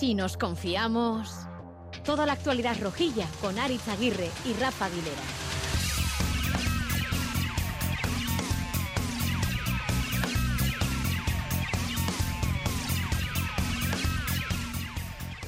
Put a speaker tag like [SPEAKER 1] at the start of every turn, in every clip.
[SPEAKER 1] Si nos confiamos. Toda la actualidad rojilla con Aritz Aguirre y Rafa Aguilera.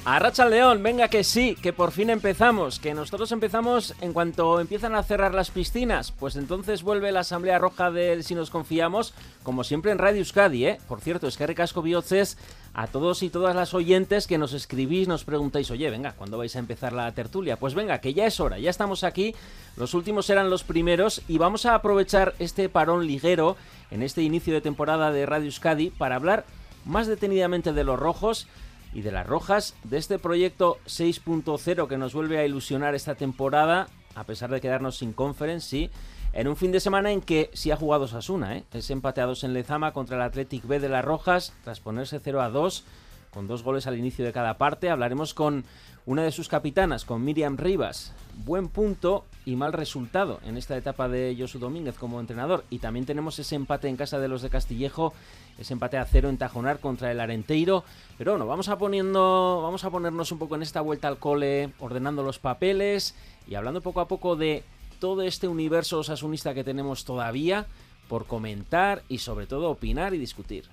[SPEAKER 2] Arracha León, venga que sí, que por fin empezamos, que nosotros empezamos en cuanto empiezan a cerrar las piscinas, pues entonces vuelve la Asamblea Roja del Si nos confiamos, como siempre en Radio Euskadi, ¿eh? Por cierto, es que recasco bioces a todos y todas las oyentes que nos escribís, nos preguntáis, oye, venga, ¿cuándo vais a empezar la tertulia? Pues venga, que ya es hora, ya estamos aquí, los últimos eran los primeros y vamos a aprovechar este parón ligero en este inicio de temporada de Radio Euskadi para hablar más detenidamente de los rojos, y de las rojas de este proyecto 6.0 que nos vuelve a ilusionar esta temporada, a pesar de quedarnos sin conference, sí, en un fin de semana en que sí ha jugado Sasuna, ¿eh? es empateados en Lezama contra el Athletic B de las Rojas, tras ponerse 0 a 2, con dos goles al inicio de cada parte. Hablaremos con una de sus capitanas, con Miriam Rivas. Buen punto y mal resultado en esta etapa de Josu Domínguez como entrenador. Y también tenemos ese empate en casa de los de Castillejo, ese empate a cero en Tajonar contra el Arenteiro. Pero bueno, vamos a, poniendo, vamos a ponernos un poco en esta vuelta al cole, ordenando los papeles y hablando poco a poco de todo este universo osasunista que tenemos todavía por comentar y sobre todo opinar y discutir.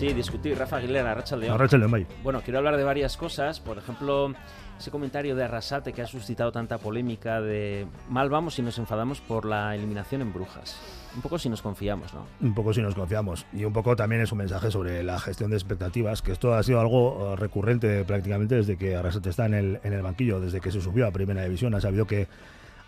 [SPEAKER 2] Sí, discutir. Rafa Aguilera, Racha León.
[SPEAKER 3] León,
[SPEAKER 2] Bueno, quiero hablar de varias cosas. Por ejemplo, ese comentario de Arrasate que ha suscitado tanta polémica de mal vamos si nos enfadamos por la eliminación en Brujas. Un poco si nos confiamos, ¿no?
[SPEAKER 3] Un poco si nos confiamos. Y un poco también es un mensaje sobre la gestión de expectativas, que esto ha sido algo eh, recurrente prácticamente desde que Arrasate está en el, en el banquillo, desde que se subió a Primera División. Ha sabido que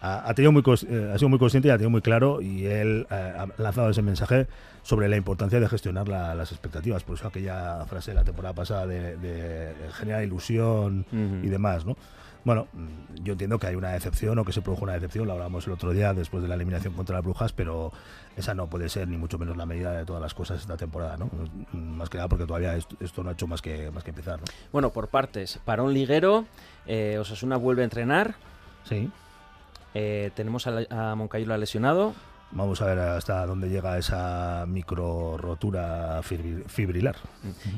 [SPEAKER 3] ha, tenido muy, eh, ha sido muy consciente y ha tenido muy claro y él eh, ha lanzado ese mensaje sobre la importancia de gestionar las expectativas. Por eso aquella frase de la temporada pasada de, generar ilusión y demás, ¿no? Bueno, mm, yo entiendo que hay una decepción o que se produjo una decepción, lo hablamos el otro día después de la eliminación contra las Brujas, pero esa no puede ser ni mucho menos la medida de todas las cosas esta temporada, ¿no? Mm, más que nada porque todavía esto, no ha hecho más que, más que empezar, ¿no?
[SPEAKER 2] Bueno, por partes, para un liguero, eh, Osasuna vuelve a entrenar.
[SPEAKER 3] Sí.
[SPEAKER 2] Eh, tenemos a, a Moncayola lesionado.
[SPEAKER 3] Vamos a ver hasta dónde llega esa micro rotura fibrilar.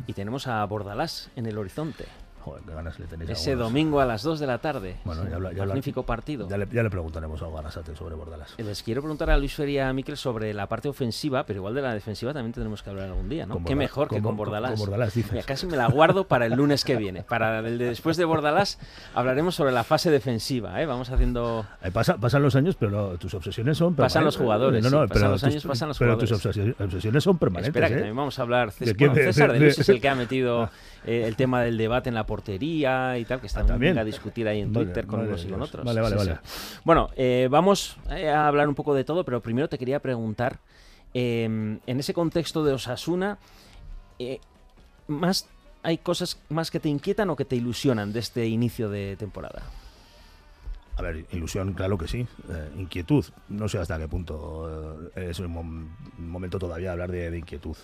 [SPEAKER 2] Y tenemos a Bordalás en el horizonte.
[SPEAKER 3] Joder, qué ganas le tenéis
[SPEAKER 2] Ese domingo a las 2 de la tarde.
[SPEAKER 3] Bueno,
[SPEAKER 2] ya, Magnífico partido.
[SPEAKER 3] Ya le, ya le, preguntaremos algo a Arrasate sobre Bordalás.
[SPEAKER 2] Eh, les quiero preguntar a Luis Feria a Miquel sobre la parte ofensiva, pero igual de la defensiva también tendremos que hablar algún día, ¿no? Qué mejor que con Bordalás.
[SPEAKER 3] Con, Bordalás dices.
[SPEAKER 2] casi me la guardo para el lunes que viene. Para el de después de Bordalás hablaremos sobre la fase defensiva, ¿eh? Vamos haciendo...
[SPEAKER 3] Eh, pasan los años, pero tus obsesiones son
[SPEAKER 2] permanentes. Pasan los jugadores, no, no, pasan los años, pasan los
[SPEAKER 3] pero
[SPEAKER 2] jugadores.
[SPEAKER 3] Pero tus obsesiones son permanentes,
[SPEAKER 2] Espera, que
[SPEAKER 3] ¿eh?
[SPEAKER 2] también vamos a hablar... César de, Luis es el que ha metido... Eh, el tema del debate en la portería y tal, que está ah, también a discutir ahí en Twitter con unos y con otros.
[SPEAKER 3] Vale, vale, vale.
[SPEAKER 2] Bueno, eh, vamos eh, a hablar un poco de todo, pero primero te quería preguntar, em, en ese contexto de Osasuna, más ¿hay cosas más que te inquietan o que te ilusionan de este inicio de temporada?
[SPEAKER 3] A ver, ilusión, claro que sí. inquietud, no sé hasta qué punto es un momento todavía de hablar de inquietud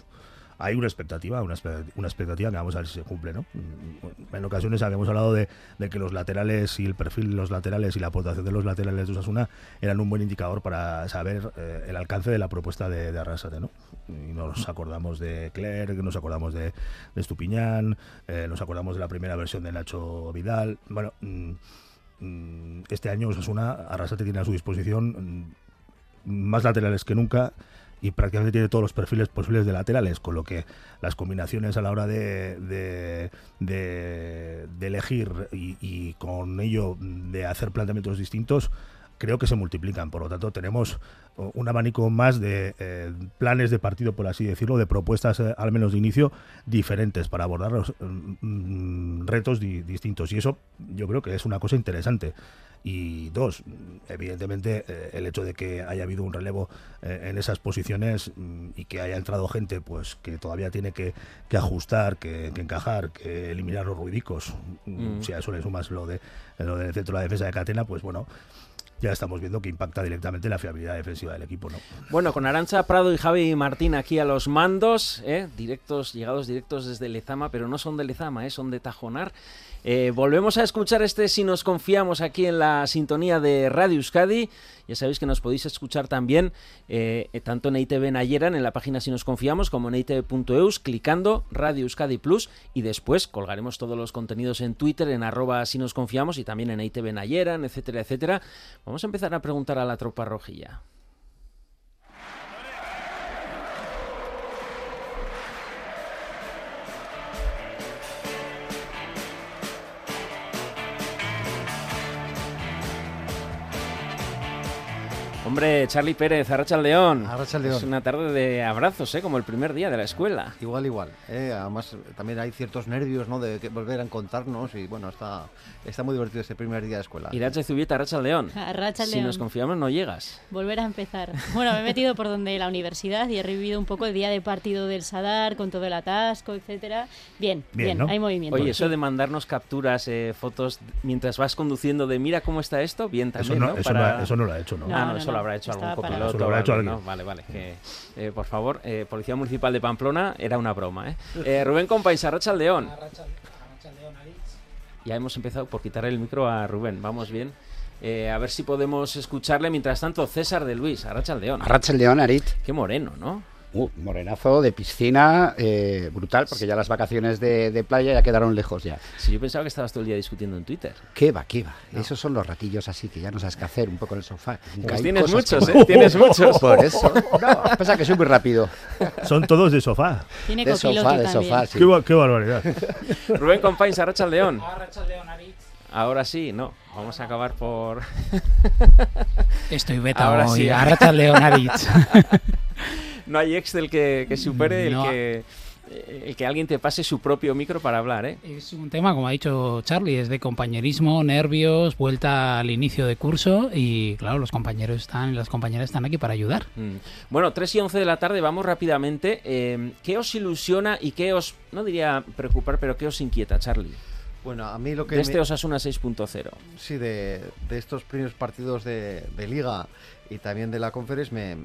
[SPEAKER 3] hay una expectativa, una, expectativa que vamos a ver si se cumple, ¿no? Mm, en ocasiones habíamos hablado de, que los laterales y el perfil de los laterales y la aportación de los laterales de Osasuna eran un buen indicador para saber eh, el alcance de la propuesta de, de Arrasate, ¿no? Nos acordamos de Clerc, nos acordamos de, Estupiñán, eh, nos acordamos de la primera versión de Nacho Vidal. Bueno, mm, mm, este año Osasuna, Arrasate tiene a su disposición más laterales que nunca y prácticamente tiene todos los perfiles posibles de laterales, con lo que las combinaciones a la hora de, elegir y, con ello de hacer planteamientos distintos, creo que se multiplican. Por lo tanto, tenemos un abanico más de eh, planes de partido, por así decirlo, de propuestas, eh, al menos de inicio, diferentes para abordar los mm, mm, retos distintos. Y eso yo creo que es una cosa interesante. Y dos, evidentemente, eh, el hecho de que haya habido un relevo eh, en esas posiciones mm, y que haya entrado gente pues que todavía tiene que, ajustar, que, encajar, que eliminar los ruidicos. Mm, mm. Si a eso le sumas lo, de, lo del centro de la defensa de Catena, pues bueno, ya estamos viendo que impacta directamente la fiabilidad defensiva del equipo. ¿no?
[SPEAKER 2] Bueno, con Arancha Prado y Javi Martín aquí a los mandos, ¿eh? directos, llegados directos desde Lezama, pero no son de Lezama, ¿eh? son de Tajonar. Eh, volvemos a escuchar este Si nos confiamos aquí en la sintonía de Radio Euskadi. Ya sabéis que nos podéis escuchar también eh, tanto en ITV Nayeran, en la página Si nos confiamos, como en itv.eus, clicando Radio Euskadi Plus y después colgaremos todos los contenidos en Twitter, en arroba Si nos confiamos y también en ITV Nayeran, etcétera, etcétera. Vamos a empezar a preguntar a la tropa rojilla. Hombre, Charlie Pérez, Arracha León.
[SPEAKER 4] Arracha León.
[SPEAKER 2] Es una tarde de abrazos, ¿eh? Como el primer día de la escuela.
[SPEAKER 4] Igual, igual. ¿eh? Además, también hay ciertos nervios, ¿no? De que volver a encontrarnos y, bueno, está, está muy divertido este primer día de escuela.
[SPEAKER 2] Irache Zubieta, Arracha León.
[SPEAKER 5] Arracha
[SPEAKER 2] Si
[SPEAKER 5] León.
[SPEAKER 2] nos confiamos, no llegas.
[SPEAKER 5] Volver a empezar. Bueno, me he metido por donde la universidad y he revivido un poco el día de partido del Sadar con todo el atasco, etcétera. Bien,
[SPEAKER 3] Bien,
[SPEAKER 5] bien,
[SPEAKER 3] ¿no?
[SPEAKER 5] hay movimiento.
[SPEAKER 2] Oye,
[SPEAKER 5] sí.
[SPEAKER 2] eso de mandarnos capturas, eh, fotos mientras vas conduciendo de mira cómo está esto, bien
[SPEAKER 3] Eso
[SPEAKER 2] también,
[SPEAKER 3] no,
[SPEAKER 2] ¿no?
[SPEAKER 3] eso,
[SPEAKER 2] Para-
[SPEAKER 3] no, eso no lo ha hecho, ¿no?
[SPEAKER 5] No,
[SPEAKER 2] ah, no,
[SPEAKER 5] no,
[SPEAKER 2] eso habrá hecho algún copiloto.
[SPEAKER 3] Eso lo habrá
[SPEAKER 2] o
[SPEAKER 3] hecho
[SPEAKER 2] algo,
[SPEAKER 3] alguien.
[SPEAKER 2] ¿no? Vale, vale. Que, eh, por favor, eh, Policía Municipal de Pamplona, era una broma, ¿eh? Eh, Rubén Compais, Arracha León. Ya hemos empezado por quitar el micro a Rubén, vamos bien. Eh, a ver si podemos escucharle. Mientras tanto, César de Luis, Arracha León.
[SPEAKER 6] Arracha el León, Arit.
[SPEAKER 2] Qué moreno, ¿no?
[SPEAKER 6] Uh, morenazo de piscina, eh, brutal, porque ya las vacaciones de, de playa ya quedaron lejos ya.
[SPEAKER 2] Si yo pensaba que estabas todo el día discutiendo en Twitter.
[SPEAKER 6] ¿Qué va, qué va? Esos son los ratillos así que ya no sabes qué hacer, un poco en el sofá.
[SPEAKER 2] Pues tienes
[SPEAKER 6] que
[SPEAKER 2] muchos, ¿eh? Tienes muchos.
[SPEAKER 6] Por eso. No, pasa que soy muy rápido.
[SPEAKER 3] Son todos de sofá.
[SPEAKER 5] Tiene
[SPEAKER 6] De sofá, de
[SPEAKER 5] también.
[SPEAKER 6] sofá, sí.
[SPEAKER 3] Qué, ba- qué barbaridad.
[SPEAKER 2] Rubén Compais, Arracha León. Ahora sí, no. Vamos a acabar por.
[SPEAKER 7] Estoy beta
[SPEAKER 2] Ahora
[SPEAKER 7] hoy.
[SPEAKER 2] sí.
[SPEAKER 7] Arracha Leonarich.
[SPEAKER 2] no hay Excel que, que supere
[SPEAKER 7] No.
[SPEAKER 2] el que. El que alguien te pase su propio micro para hablar, ¿eh?
[SPEAKER 7] es un tema, como ha dicho Charlie, es de compañerismo, nervios, vuelta al inicio de curso y claro, los compañeros están, las compañeras están aquí para ayudar.
[SPEAKER 2] Mm. Bueno, 3 y 11 de la tarde, vamos rápidamente. Eh, ¿Qué os ilusiona y qué os, no diría preocupar, pero qué os inquieta, Charlie?
[SPEAKER 4] Bueno, a mí lo que
[SPEAKER 2] De este
[SPEAKER 4] me-
[SPEAKER 2] Osasuna 6.0.
[SPEAKER 4] Sí, de, de estos primeros partidos de, de liga y también de la conference me,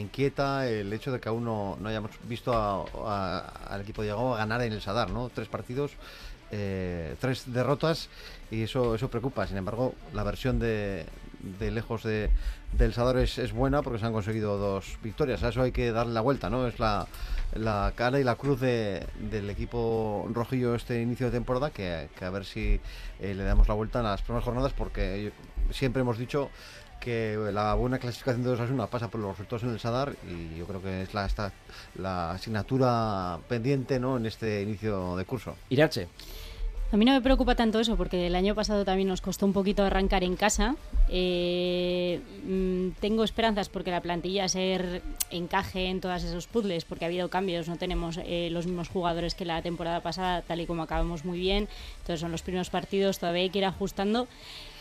[SPEAKER 4] inquieta el hecho de que aún no, no hayamos visto a- a- al equipo de Diego ganar en el Sadar, ¿no? Tres partidos, eh, tres derrotas y eso, eso preocupa. Sin embargo, la versión de, de lejos de, del Sadar es, buena porque se han conseguido dos victorias. A eso hay que darle la vuelta, ¿no? Es la, la cara y la cruz de- del equipo rojillo este inicio de temporada que, que a ver si eh, le damos la vuelta en las primeras jornadas porque siempre hemos dicho que la buena clasificación de Osasuna pasa por los resultados en el Sadar y yo creo que es la, esta, la asignatura pendiente ¿no? en este inicio de curso.
[SPEAKER 2] Irache.
[SPEAKER 5] A mí no me preocupa tanto eso porque el año pasado también nos costó un poquito arrancar en casa. Eh, mm, tengo esperanzas porque la plantilla ser encaje en todos esos puzzles porque ha habido cambios, no tenemos eh, los mismos jugadores que la temporada pasada, tal y como acabamos muy bien. Entonces son los primeros partidos, todavía hay que ir ajustando.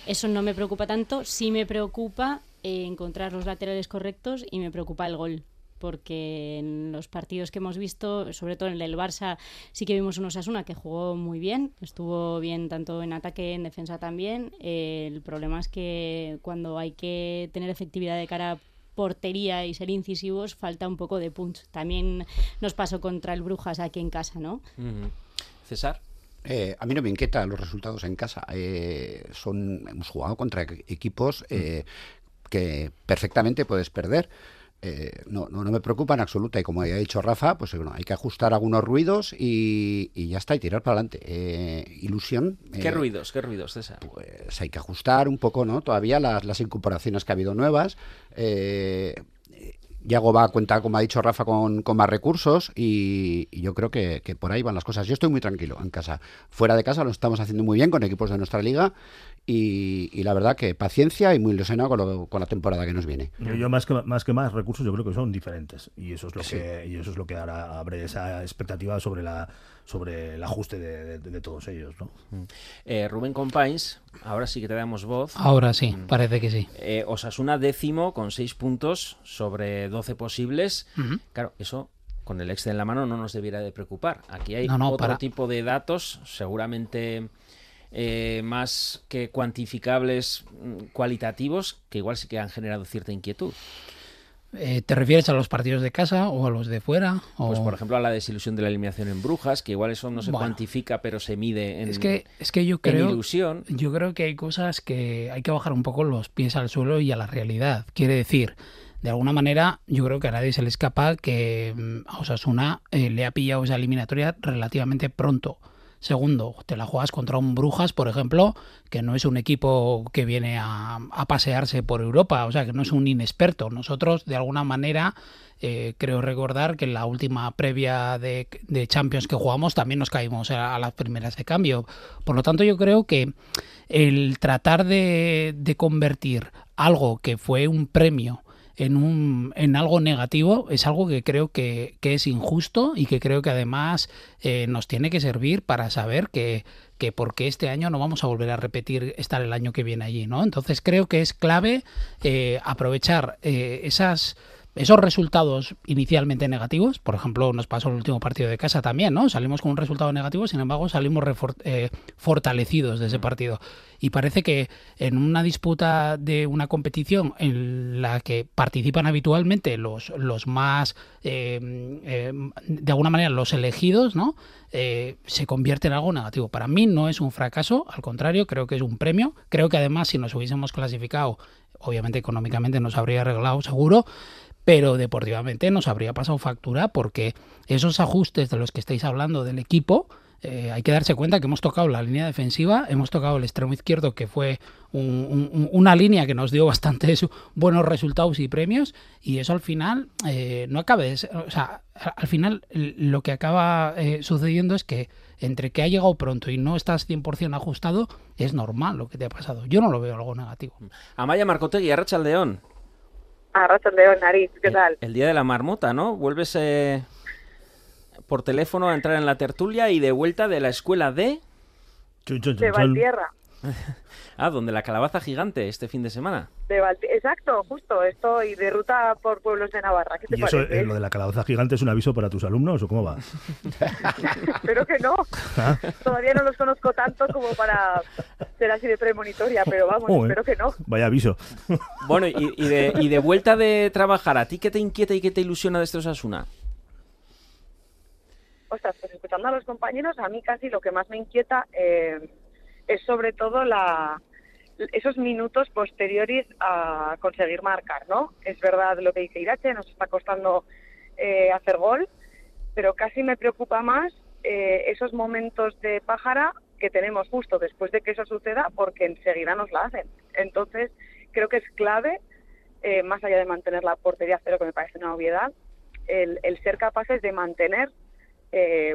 [SPEAKER 5] Eso no me preocupa tanto, sí me preocupa eh, encontrar los laterales correctos y me preocupa el gol porque en los partidos que hemos visto, sobre todo en el del Barça, sí que vimos un Osasuna que jugó muy bien, estuvo bien tanto en ataque, en defensa también. Eh, el problema es que cuando hay que tener efectividad de cara a portería y ser incisivos, falta un poco de punch. También nos pasó contra el Brujas aquí en casa, ¿no?
[SPEAKER 2] César.
[SPEAKER 6] Eh, a mí no me inquietan los resultados en casa. Eh, son, hemos jugado contra equipos eh, que perfectamente puedes perder. Eh, no, no, no me preocupa en absoluta y como ha dicho Rafa, pues bueno, hay que ajustar algunos ruidos y, y ya está, y tirar para adelante. Ilusión.
[SPEAKER 2] ¿Qué ruidos? ¿Qué ruidos, César?
[SPEAKER 6] pues hay que ajustar un poco, ¿no? Todavía las, las incorporaciones que ha habido nuevas. Yago va a cuenta, como ha dicho Rafa, con, más recursos y, y yo creo que, que por ahí van las cosas. Yo estoy muy tranquilo en casa. Fuera de casa lo estamos haciendo muy bien con equipos de nuestra liga y, y la verdad que paciencia y muy ilusionado con, lo- con la temporada que nos viene.
[SPEAKER 3] Yo, yo más que más que más recursos yo creo que son diferentes y eso es lo
[SPEAKER 6] Sí.
[SPEAKER 3] que y eso es lo que ahora abre esa expectativa sobre la sobre el ajuste de, de- de todos ellos, ¿no?
[SPEAKER 2] Eh, Rubén Compains, ahora sí que te damos voz.
[SPEAKER 7] Ahora sí, parece que sí.
[SPEAKER 2] Eh, Osasuna décimo con 6 puntos sobre 12 posibles. Claro, eso con el Excel en la mano no nos debiera de preocupar. Aquí hay
[SPEAKER 7] No, no,
[SPEAKER 2] otro
[SPEAKER 7] para-
[SPEAKER 2] tipo de datos, seguramente eh, más que cuantificables, mm, cualitativos, que igual sí que han generado cierta inquietud.
[SPEAKER 7] Eh, ¿Te refieres a los partidos de casa o a los de fuera? O...
[SPEAKER 2] Pues por ejemplo a la desilusión de la eliminación en Brujas, que igual eso no se
[SPEAKER 7] Bueno.
[SPEAKER 2] cuantifica, pero se mide en,
[SPEAKER 7] es que es que yo creo
[SPEAKER 2] ilusión.
[SPEAKER 7] yo creo que hay cosas que hay que bajar un poco los pies al suelo y a la realidad. Quiere decir, de alguna manera, yo creo que a nadie se le escapa que mm, a Osasuna eh, le ha pillado esa eliminatoria relativamente pronto. Segundo, te la juegas contra un Brujas, por ejemplo, que no es un equipo que viene a, pasearse por Europa, o sea, que no es un inexperto. Nosotros, de alguna manera, eh, creo recordar que en la última previa de, Champions que jugamos también nos caímos a, las primeras de cambio. Por lo tanto, yo creo que el tratar de convertir algo que fue un premio en, un, en algo negativo es algo que creo que, que es injusto y que creo que además eh, nos tiene que servir para saber que, que porque este año no vamos a volver a repetir estar el año que viene allí, ¿no? Entonces creo que es clave eh, aprovechar eh, esas esos resultados inicialmente negativos, por ejemplo, nos pasó el último partido de casa también, ¿no? Salimos con un resultado negativo, sin embargo, salimos eh, fortalecidos de ese partido. Y parece que en una disputa de una competición en la que participan habitualmente los, los más, eh, eh, de alguna manera, los elegidos, ¿no? Eh, se convierte en algo negativo. Para mí no es un fracaso, al contrario, creo que es un premio. Creo que además, si nos hubiésemos clasificado, obviamente económicamente nos habría arreglado seguro, pero deportivamente nos habría pasado factura porque esos ajustes de los que estáis hablando del equipo, eh, hay que darse cuenta que hemos tocado la línea defensiva, hemos tocado el extremo izquierdo, que fue un- un- una línea que nos dio bastantes buenos resultados y premios, y eso al final eh, no acaba de ser- o sea, al final lo que acaba eh, sucediendo es que entre que ha llegado pronto y no estás 100% ajustado, es normal lo que te ha pasado. Yo no lo veo algo negativo.
[SPEAKER 2] Amaya Marcotegui, Arracha León.
[SPEAKER 8] A León, nariz, ¿qué
[SPEAKER 2] El,
[SPEAKER 8] tal?
[SPEAKER 2] el día de la marmota, ¿no? Vuelves eh, por teléfono a entrar en la tertulia y de vuelta de la escuela de...
[SPEAKER 3] Chun, chun,
[SPEAKER 8] De
[SPEAKER 3] chun, chun.
[SPEAKER 8] Valtierra.
[SPEAKER 2] Ah, donde la calabaza gigante este fin de semana.
[SPEAKER 8] De Exacto, justo. Estoy de ruta por pueblos de Navarra. ¿Qué te
[SPEAKER 3] ¿Y eso,
[SPEAKER 8] parece?
[SPEAKER 3] eh, lo de la calabaza gigante, es un aviso para tus alumnos o cómo va?
[SPEAKER 8] Espero que no.
[SPEAKER 3] ¿Ah?
[SPEAKER 8] Todavía no los conozco tanto como para ser así de premonitoria, pero vamos,
[SPEAKER 3] Joder.
[SPEAKER 8] espero que no.
[SPEAKER 3] Vaya aviso.
[SPEAKER 2] Bueno, y, y de, y de vuelta de trabajar, ¿a ti qué te inquieta y qué te ilusiona de este Osasuna?
[SPEAKER 8] Ostras, pues escuchando a los compañeros, a mí casi lo que más me inquieta eh, es sobre todo la esos minutos posteriores a conseguir marcar, ¿no? Es verdad lo que dice Irache, nos está costando eh, hacer gol, pero casi me preocupa más eh, esos momentos de pájara que tenemos justo después de que eso suceda, porque enseguida nos la hacen. Entonces, creo que es clave, eh, más allá de mantener la portería cero, que me parece una obviedad, el, el ser capaces de mantener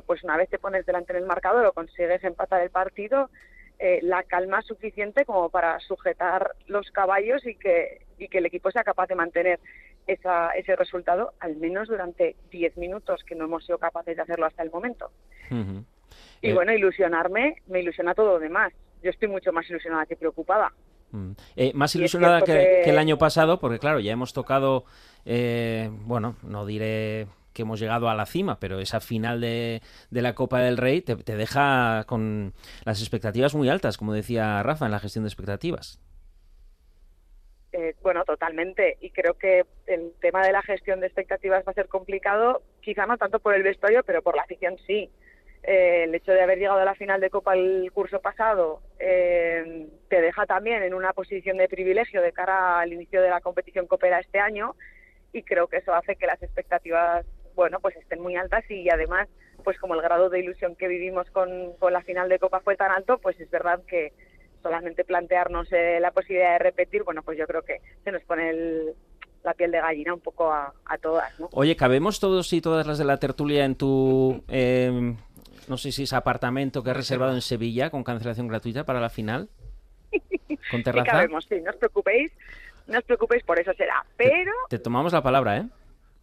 [SPEAKER 8] pues una vez te pones delante en el marcador o consigues empatar el partido, eh, la calma suficiente como para sujetar los caballos y que, y que el equipo sea capaz de mantener esa, ese resultado al menos durante 10 minutos, que no hemos sido capaces de hacerlo hasta el momento. Y
[SPEAKER 2] Eh,
[SPEAKER 8] bueno, ilusionarme, me ilusiona todo lo demás. Yo estoy mucho más ilusionada que preocupada.
[SPEAKER 2] Mm. Eh, más ilusionada que-
[SPEAKER 8] que
[SPEAKER 2] el año pasado, porque claro, ya hemos tocado, eh, bueno, no diré que hemos llegado a la cima, pero esa final de, de la Copa del Rey te, te deja con las expectativas muy altas, como decía Rafa, en la gestión de expectativas.
[SPEAKER 8] Eh, bueno, totalmente. Y creo que el tema de la gestión de expectativas va a ser complicado, quizá no tanto por el vestuario, pero por la afición sí. Eh, el hecho de haber llegado a la final de Copa el curso pasado eh, te deja también en una posición de privilegio de cara al inicio de la competición Copera este año y creo que eso hace que las expectativas, bueno, pues estén muy altas y además, pues como el grado de ilusión que vivimos con, con la final de Copa fue tan alto, pues es verdad que solamente plantearnos eh, la posibilidad de repetir, bueno, pues yo creo que se nos pone el- la piel de gallina un poco a, a todas, ¿no?
[SPEAKER 2] Oye, ¿cabemos todos y todas las de la tertulia en tu, eh, no sé si es apartamento que has reservado en Sevilla con cancelación gratuita para la final? ¿Con
[SPEAKER 8] Sí
[SPEAKER 2] terraza?
[SPEAKER 8] cabemos, sí, no os preocupéis, no os preocupéis, por eso será. Pero,
[SPEAKER 2] Te tomamos la palabra, ¿eh?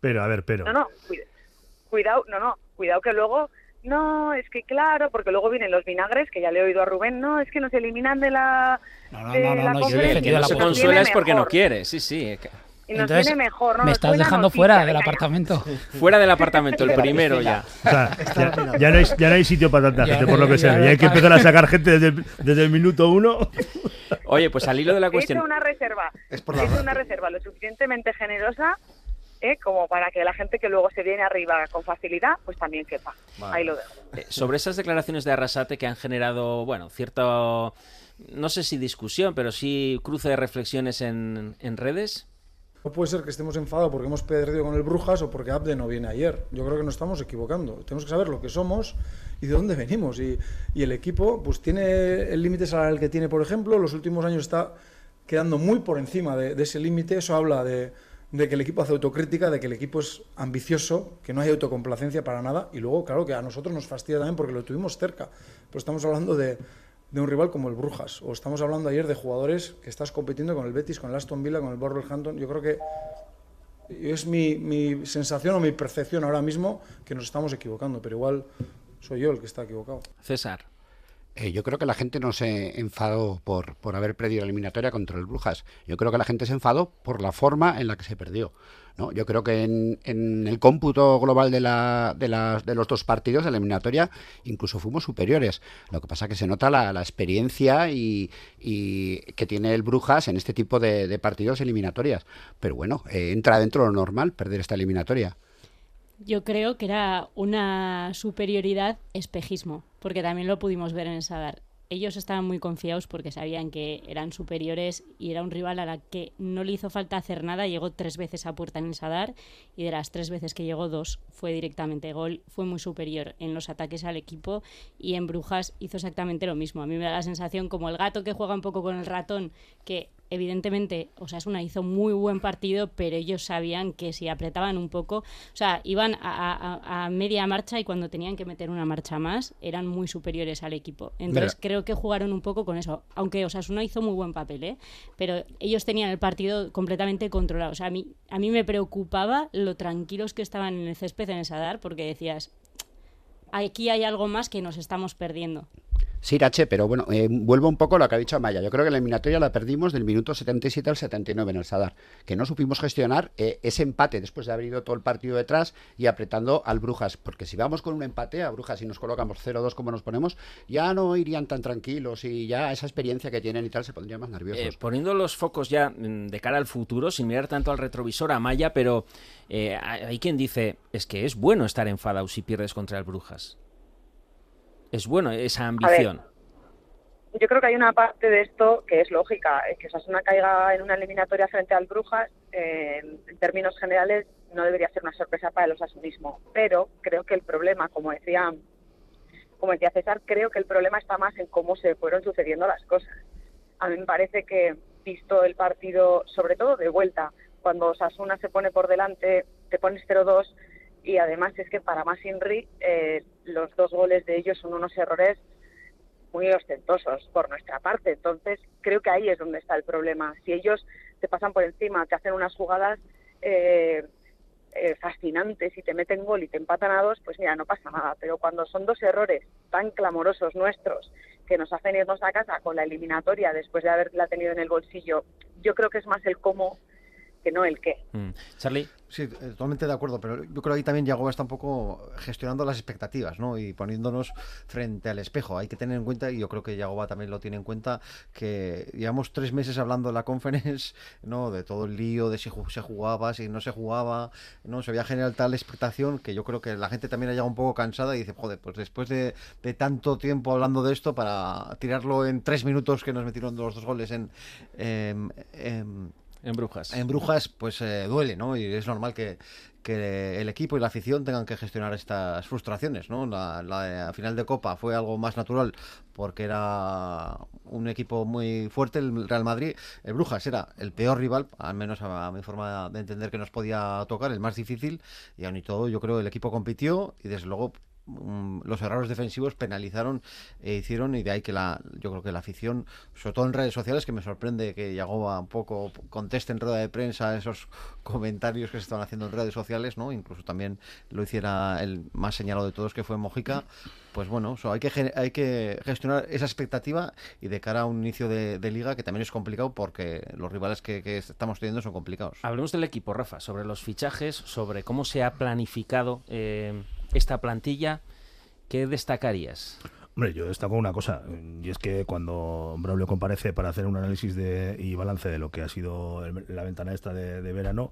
[SPEAKER 3] Pero, a ver, pero.
[SPEAKER 8] no, no, cuida- cuidado, no, no, cuidado que luego, no, es que claro, porque luego vienen los vinagres, que ya le he oído a Rubén, no, es que nos eliminan de la...
[SPEAKER 7] No, no,
[SPEAKER 8] de
[SPEAKER 7] no, no,
[SPEAKER 8] la
[SPEAKER 7] no, yo he defendido
[SPEAKER 2] que no
[SPEAKER 7] la
[SPEAKER 2] consuela es porque no
[SPEAKER 8] mejor,
[SPEAKER 2] quiere, sí, sí.
[SPEAKER 8] Y nos
[SPEAKER 7] Entonces,
[SPEAKER 8] viene mejor, ¿no?
[SPEAKER 7] me estás dejando
[SPEAKER 8] noticia,
[SPEAKER 7] fuera del apartamento.
[SPEAKER 2] Fuera del apartamento, el primero ya.
[SPEAKER 3] O sea, ya, ya no hay, ya no hay sitio para tanta gente,
[SPEAKER 7] no-
[SPEAKER 3] por lo que
[SPEAKER 7] ya
[SPEAKER 3] sea.
[SPEAKER 7] no
[SPEAKER 3] Ya hay que empezar a sacar gente desde, el- desde el minuto uno.
[SPEAKER 2] Oye, pues al hilo de la cuestión,
[SPEAKER 8] una reserva,
[SPEAKER 4] Es por la
[SPEAKER 8] una reserva lo suficientemente generosa ¿eh? como para que la gente que luego se viene arriba con facilidad, pues también quepa.
[SPEAKER 4] Vale.
[SPEAKER 8] Ahí lo dejo.
[SPEAKER 2] Eh, sobre esas declaraciones de Arrasate que han generado, bueno, cierto, no sé si discusión, pero sí cruce de reflexiones en, en redes.
[SPEAKER 9] No puede ser que estemos enfadados porque hemos perdido con el Brujas o porque Abde no viene ayer. Yo creo que nos estamos equivocando. Tenemos que saber lo que somos y de dónde venimos. Y, y el equipo pues tiene el límite salarial que tiene, por ejemplo. Los últimos años está quedando muy por encima de, de ese límite. Eso habla de, de que el equipo hace autocrítica, de que el equipo es ambicioso, que no hay autocomplacencia para nada. Y luego, claro, que a nosotros nos fastidia también porque lo tuvimos cerca. Pero estamos hablando de, de un rival como el Brujas. O estamos hablando ayer de jugadores que estás compitiendo con el Betis, con el Aston Villa, con el Wolverhampton. Yo creo que es mi, mi sensación o mi percepción ahora mismo que nos estamos equivocando, pero igual soy yo el que está equivocado.
[SPEAKER 2] César.
[SPEAKER 6] Eh, yo creo que la gente no se enfadó por, por haber perdido la eliminatoria contra el Brujas. Yo creo que la gente se enfadó por la forma en la que se perdió. ¿no? Yo creo que en, el cómputo global de, la, de, las- de los dos partidos de la eliminatoria incluso fuimos superiores. Lo que pasa es que se nota la, la experiencia y, que tiene el Brujas en este tipo de, de partidos eliminatorias. Pero bueno, eh, entra dentro de lo normal perder esta eliminatoria.
[SPEAKER 5] Yo creo que era una superioridad espejismo, porque también lo pudimos ver en el Sadar. Ellos estaban muy confiados porque sabían que eran superiores y era un rival a la que no le hizo falta hacer nada. Llegó tres veces a puerta en el Sadar y de las tres veces que llegó, dos fue directamente gol. Fue muy superior en los ataques al equipo y en Brujas hizo exactamente lo mismo. A mí me da la sensación como el gato que juega un poco con el ratón, que evidentemente Osasuna hizo muy buen partido, pero ellos sabían que si apretaban un poco, o sea, iban a, a- a media marcha y cuando tenían que meter una marcha más, eran muy superiores al equipo. Entonces
[SPEAKER 6] Mira.
[SPEAKER 5] creo que jugaron un poco con eso, aunque Osasuna hizo muy buen papel, ¿eh? pero ellos tenían el partido completamente controlado. O sea, a mí, a mí me preocupaba lo tranquilos que estaban en el césped en el Sadar, porque decías, aquí hay algo más que nos estamos perdiendo.
[SPEAKER 6] Sí, Rache, pero bueno, eh, vuelvo un poco a lo que ha dicho Amaya. Yo creo que la eliminatoria la perdimos del minuto 77 al 79 en el Sadar, que no supimos gestionar eh, ese empate después de haber ido todo el partido detrás y apretando al Brujas, porque si vamos con un empate a Brujas y nos colocamos 0-2 como nos ponemos, ya no irían tan tranquilos y ya esa experiencia que tienen y tal se pondrían más nerviosos.
[SPEAKER 2] Eh, poniendo los focos ya mm, de cara al futuro, sin mirar tanto al retrovisor a Maya, pero eh, hay quien dice, es que es bueno estar enfadado si pierdes contra el Brujas. Es bueno esa ambición.
[SPEAKER 8] Yo creo que hay una parte de esto que es lógica, eh, que Osasuna caiga en una eliminatoria frente al Brujas, eh, en términos generales no debería ser una sorpresa para el osasunismo, pero creo que el problema, como decía, como decía César, creo que el problema está más en cómo se fueron sucediendo las cosas. A mí me parece que, visto el partido, sobre todo de vuelta, cuando Osasuna se pone por delante, te pones 0-2 y además es que para más Inri, eh, los dos goles de ellos son unos errores muy ostentosos por nuestra parte. Entonces, creo que ahí es donde está el problema. Si ellos te pasan por encima, te hacen unas jugadas eh, eh, fascinantes y te meten gol y te empatan a dos, pues mira, no pasa nada. Pero cuando son dos errores tan clamorosos nuestros que nos hacen irnos a casa con la eliminatoria después de haberla tenido en el bolsillo, yo creo que es más el cómo que no el qué.
[SPEAKER 2] Mm. Charlie,
[SPEAKER 4] Sí, totalmente de acuerdo, pero yo creo que ahí también Yagoba está un poco gestionando las expectativas, ¿no? Y poniéndonos frente al espejo. Hay que tener en cuenta, y yo creo que Yagoba también lo tiene en cuenta, que llevamos tres meses hablando en la conference, ¿no? De todo el lío, de si se jugaba, si no se jugaba, ¿no? Se había generado tal expectación que yo creo que la gente también ha llegado un poco cansada y dice, joder, pues después de, de tanto tiempo hablando de esto, para tirarlo en tres minutos que nos metieron los dos goles en... em, em,
[SPEAKER 2] en Brujas.
[SPEAKER 4] en Brujas, pues eh, duele, ¿no? Y es normal que, que el equipo y la afición tengan que gestionar estas frustraciones, ¿no? La, la final de Copa fue algo más natural porque era un equipo muy fuerte, el Real Madrid. El Brujas era el peor rival, al menos a, a mi forma de entender que nos podía tocar, el más difícil. Y aún y todo, yo creo que el equipo compitió y desde luego los errores defensivos penalizaron e hicieron y de ahí que la yo creo que la afición sobre todo en redes sociales que me sorprende que Yagoba un poco conteste en rueda de prensa esos comentarios que se estaban haciendo en redes sociales no incluso también lo hiciera el más señalado de todos que fue Mojica. Pues bueno hay que hay que gestionar esa expectativa y de cara a un inicio de, liga que también es complicado porque los rivales que, que estamos teniendo son complicados.
[SPEAKER 2] Hablemos del equipo, Rafa, sobre los fichajes, sobre cómo se ha planificado eh, esta plantilla. ¿Qué destacarías?
[SPEAKER 3] Hombre, yo destaco una cosa, y es que cuando Braulio comparece para hacer un análisis de, y balance de lo que ha sido la ventana esta de, verano,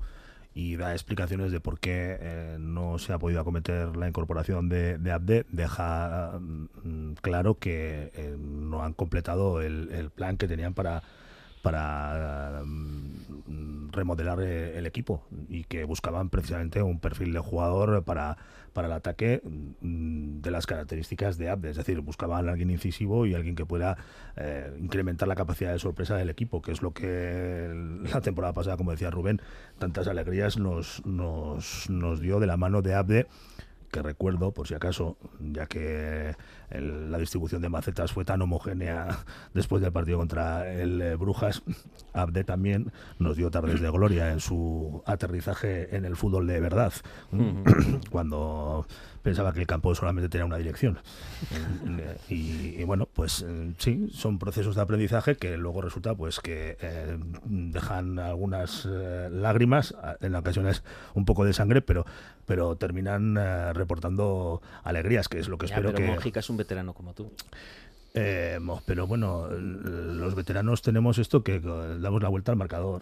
[SPEAKER 3] y da explicaciones de por qué eh, no se ha podido acometer la incorporación de, de Abde, deja mm, claro que eh, no han completado el plan que tenían para para mm, remodelar eh, el equipo y que buscaban precisamente un perfil de jugador para, para el ataque mm, de las características de Abde, es decir, buscaban a alguien incisivo y alguien que pueda eh, incrementar la capacidad de sorpresa del equipo, que es lo que la temporada pasada, como decía Rubén, tantas alegrías nos, nos, nos dio de la mano de Abde que recuerdo, por si acaso, ya que el- la distribución de macetas fue tan homogénea después del partido contra el eh, Brujas, Abde también nos dio tardes de gloria en su aterrizaje en el fútbol de verdad, cuando pensaba que el campo solamente tenía una dirección. Y, y bueno, pues eh, sí, son procesos de aprendizaje que luego resulta pues que eh, dejan algunas eh, lágrimas, en ocasiones un poco de sangre, pero pero terminan eh, reportando alegrías, que es lo que
[SPEAKER 2] Ya,
[SPEAKER 3] espero
[SPEAKER 2] pero
[SPEAKER 3] que...
[SPEAKER 2] Mojica es un veterano como tú.
[SPEAKER 3] Pero bueno, los veteranos tenemos esto que damos la vuelta al marcador.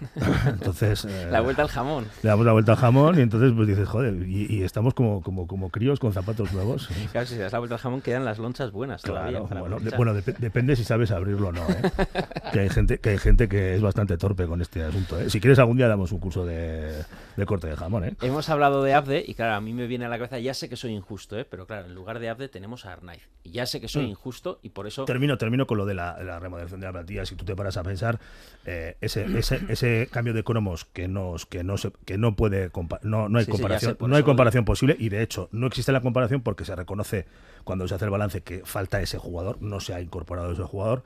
[SPEAKER 3] entonces... eh,
[SPEAKER 2] La vuelta al jamón.
[SPEAKER 3] Le damos la vuelta al jamón y entonces pues dices, joder, y, y estamos como, como, como críos con zapatos nuevos.
[SPEAKER 2] Claro, si das la vuelta al jamón quedan las lonchas buenas todavía.
[SPEAKER 3] Claro,
[SPEAKER 2] para
[SPEAKER 3] bueno, de- bueno, dep- depende si sabes abrirlo o no. ¿eh? que, hay gente, que hay gente que es bastante torpe con este asunto. ¿eh? Si quieres algún día damos un curso de, de corte de jamón. ¿eh?
[SPEAKER 2] Hemos hablado de Abde y claro, a mí me viene a la cabeza, ya sé que soy injusto, ¿eh? pero claro, en lugar de Abde tenemos a Arnaiz. Y ya sé que soy
[SPEAKER 3] Mm.
[SPEAKER 2] injusto y por eso...
[SPEAKER 3] Termino, termino con lo de la, la remodelación de la plantilla. Si tú te paras a pensar, eh, ese, ese, ese cambio de cromos que, nos, que, no, se, que no puede no, no hay
[SPEAKER 2] Sí,
[SPEAKER 3] comparación, no hay
[SPEAKER 2] eso-
[SPEAKER 3] comparación posible y de hecho no existe la comparación porque se reconoce cuando se hace el balance que falta ese jugador, no se ha incorporado ese jugador.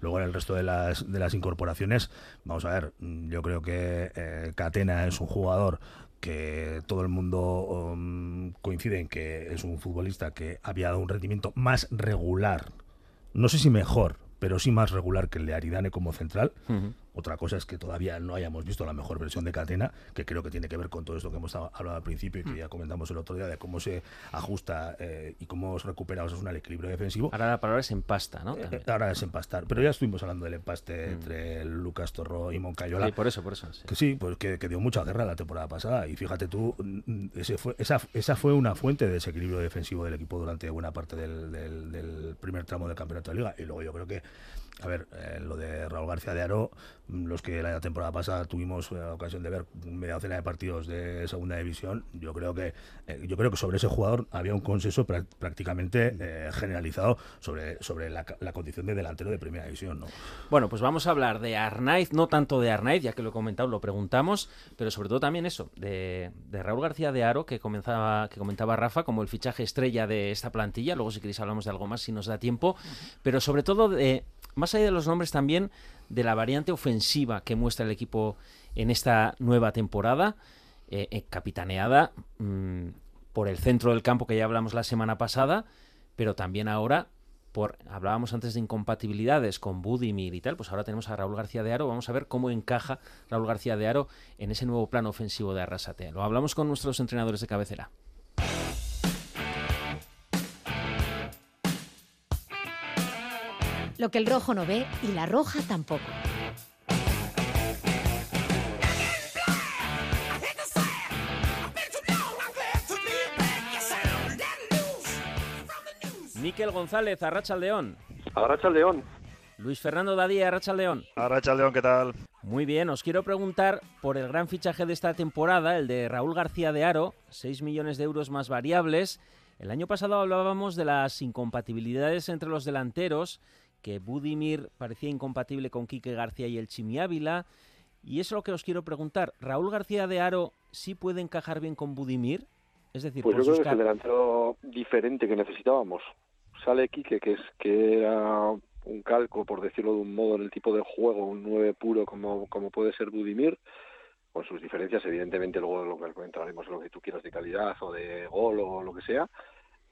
[SPEAKER 3] Luego en el resto de las, de las incorporaciones, vamos a ver, yo creo que eh, Catena es un jugador que todo el mundo um, coincide en que es un futbolista que había dado un rendimiento más regular, no sé si mejor, pero sí más regular que el de Aridane como central. Otra cosa es que todavía no hayamos visto la mejor versión de Catena, que creo que tiene que ver con todo esto que hemos hablado al principio y que ya comentamos el otro día de cómo se ajusta eh, y cómo se recupera Osasuna el equilibrio defensivo.
[SPEAKER 2] Ahora la palabra es empasta, ¿no?
[SPEAKER 3] Eh. Ahora es empastar, pero ya estuvimos hablando del empaste entre Lucas Torro y Moncayola.
[SPEAKER 2] Sí, por eso, por eso. sí.
[SPEAKER 3] Que sí, pues que, que dio mucha guerra la temporada pasada. Y fíjate tú, mm, ese fue, esa, esa fue una fuente de desequilibrio defensivo del equipo durante buena parte del, del- del primer tramo del campeonato de liga. Y luego yo creo que, a ver, eh, lo de Raúl García de Aro, los que la temporada pasada tuvimos eh, ocasión de ver media docena de partidos de segunda división, yo creo que eh, yo creo que sobre ese jugador había un consenso prá- prácticamente eh, generalizado sobre, sobre la, la condición de delantero de primera división. ¿no?
[SPEAKER 2] Bueno, pues vamos a hablar de Arnaiz, no tanto de Arnaiz, ya que lo he comentado, lo preguntamos, pero sobre todo también eso, de, de Raúl García de Aro, que, comenzaba, que comentaba Rafa, como el fichaje estrella de esta plantilla, luego si queréis hablamos de algo más si nos da tiempo, pero sobre todo, de, más allá de los nombres también, de la variante ofensiva que muestra el equipo en esta nueva temporada, eh, eh, capitaneada mm, por el centro del campo que ya hablamos la semana pasada, pero también ahora por hablábamos antes de incompatibilidades con Budimir y tal, pues ahora tenemos a Raúl García de Aro, vamos a ver cómo encaja Raúl García de Aro en ese nuevo plano ofensivo de Arrasate. Lo hablamos con nuestros entrenadores de cabecera.
[SPEAKER 1] Lo que el rojo no ve y la roja tampoco.
[SPEAKER 2] Miquel González, Arracha León.
[SPEAKER 10] Arracha León.
[SPEAKER 2] Luis Fernando Dadía, Arracha León.
[SPEAKER 10] Arracha León, ¿qué tal?
[SPEAKER 2] Muy bien, os quiero preguntar por el gran fichaje de esta temporada, el de Raúl García de Aro, 6 millones de euros más variables. El año pasado hablábamos de las incompatibilidades entre los delanteros, que Budimir parecía incompatible con Quique García y el Chimi Ávila. Y eso es lo que os quiero preguntar. ¿Raúl García de Aro sí puede encajar bien con Budimir? Es decir,
[SPEAKER 10] Pues yo creo que es el delantero diferente que necesitábamos. Sale Quique, que es que era un calco, por decirlo de un modo, en el tipo de juego, un 9 puro como, como puede ser Budimir, con sus diferencias, evidentemente luego lo que entraremos en lo que tú quieras de calidad o de gol o lo que sea,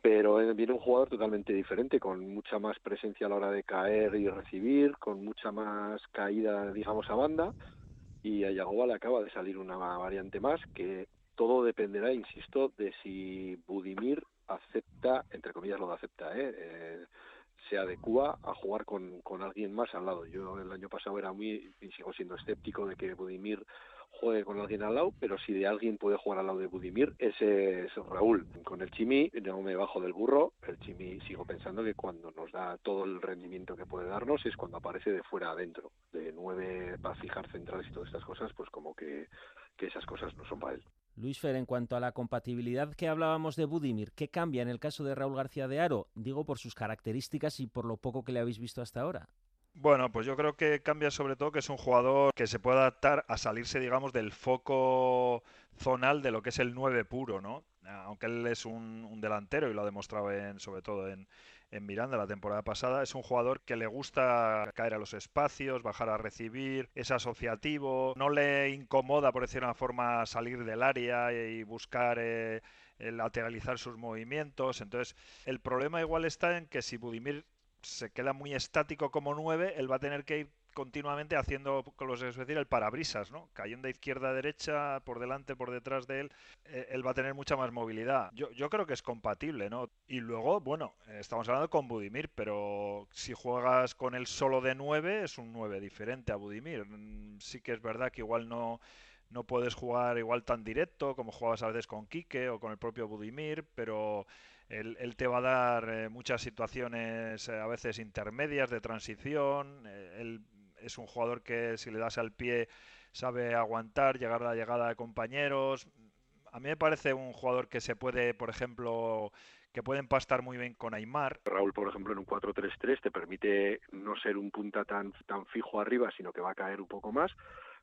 [SPEAKER 10] pero eh, viene un jugador totalmente diferente, con mucha más presencia a la hora de caer y recibir, con mucha más caída, digamos, a banda, y a Yagoba le acaba de salir una variante más que todo dependerá, insisto, de si Budimir acepta, entre comillas lo de acepta, ¿eh? Eh, se adecua a jugar con, con alguien más al lado. Yo el año pasado era muy, y sigo siendo escéptico de que Budimir juegue con alguien al lado, pero si de alguien puede jugar al lado de Budimir, ese es Raúl. Con el Chimi no me bajo del burro, el Chimi sigo pensando que cuando nos da todo el rendimiento que puede darnos es cuando aparece de fuera adentro. De nueve para fijar centrales y todas estas cosas, pues como que, que esas cosas no son para él.
[SPEAKER 2] Luis Fer, en cuanto a la compatibilidad que hablábamos de Budimir, ¿qué cambia en el caso de Raúl García de Aro? Digo por sus características y por lo poco que le habéis visto hasta ahora.
[SPEAKER 11] Bueno, pues yo creo que cambia sobre todo que es un jugador que se puede adaptar a salirse, digamos, del foco zonal de lo que es el 9 puro, ¿no? Aunque él es un, delantero y lo ha demostrado en, sobre todo en, Miranda la temporada pasada, es un jugador que le gusta caer a los espacios, bajar a recibir, es asociativo, no le incomoda, por decir una forma, salir del área y buscar eh, lateralizar sus movimientos. Entonces, el problema igual está en que si Budimir se queda muy estático como 9, él va a tener que ir continuamente haciendo, con los es decir, el parabrisas, ¿no? Cayendo de izquierda a derecha, por delante, por detrás de él, eh, él va a tener mucha más movilidad. Yo, yo creo que es compatible, ¿no? Y luego, bueno, estamos hablando con Budimir, pero si juegas con el solo de 9, es un 9 diferente a Budimir. Mm, sí que es verdad que igual no no puedes jugar igual tan directo como jugabas a veces con Quique o con el propio Budimir, pero él, te va a dar eh, muchas situaciones eh, a veces intermedias de transición. Eh, él es un jugador que si le das al pie sabe aguantar, llegar a la llegada de compañeros. A mí me parece un jugador que se puede, por ejemplo, que puede empastar muy bien con Aymar.
[SPEAKER 10] Raúl, por ejemplo, en un 4-3-3 te permite no ser un punta tan, tan fijo arriba, sino que va a caer un poco más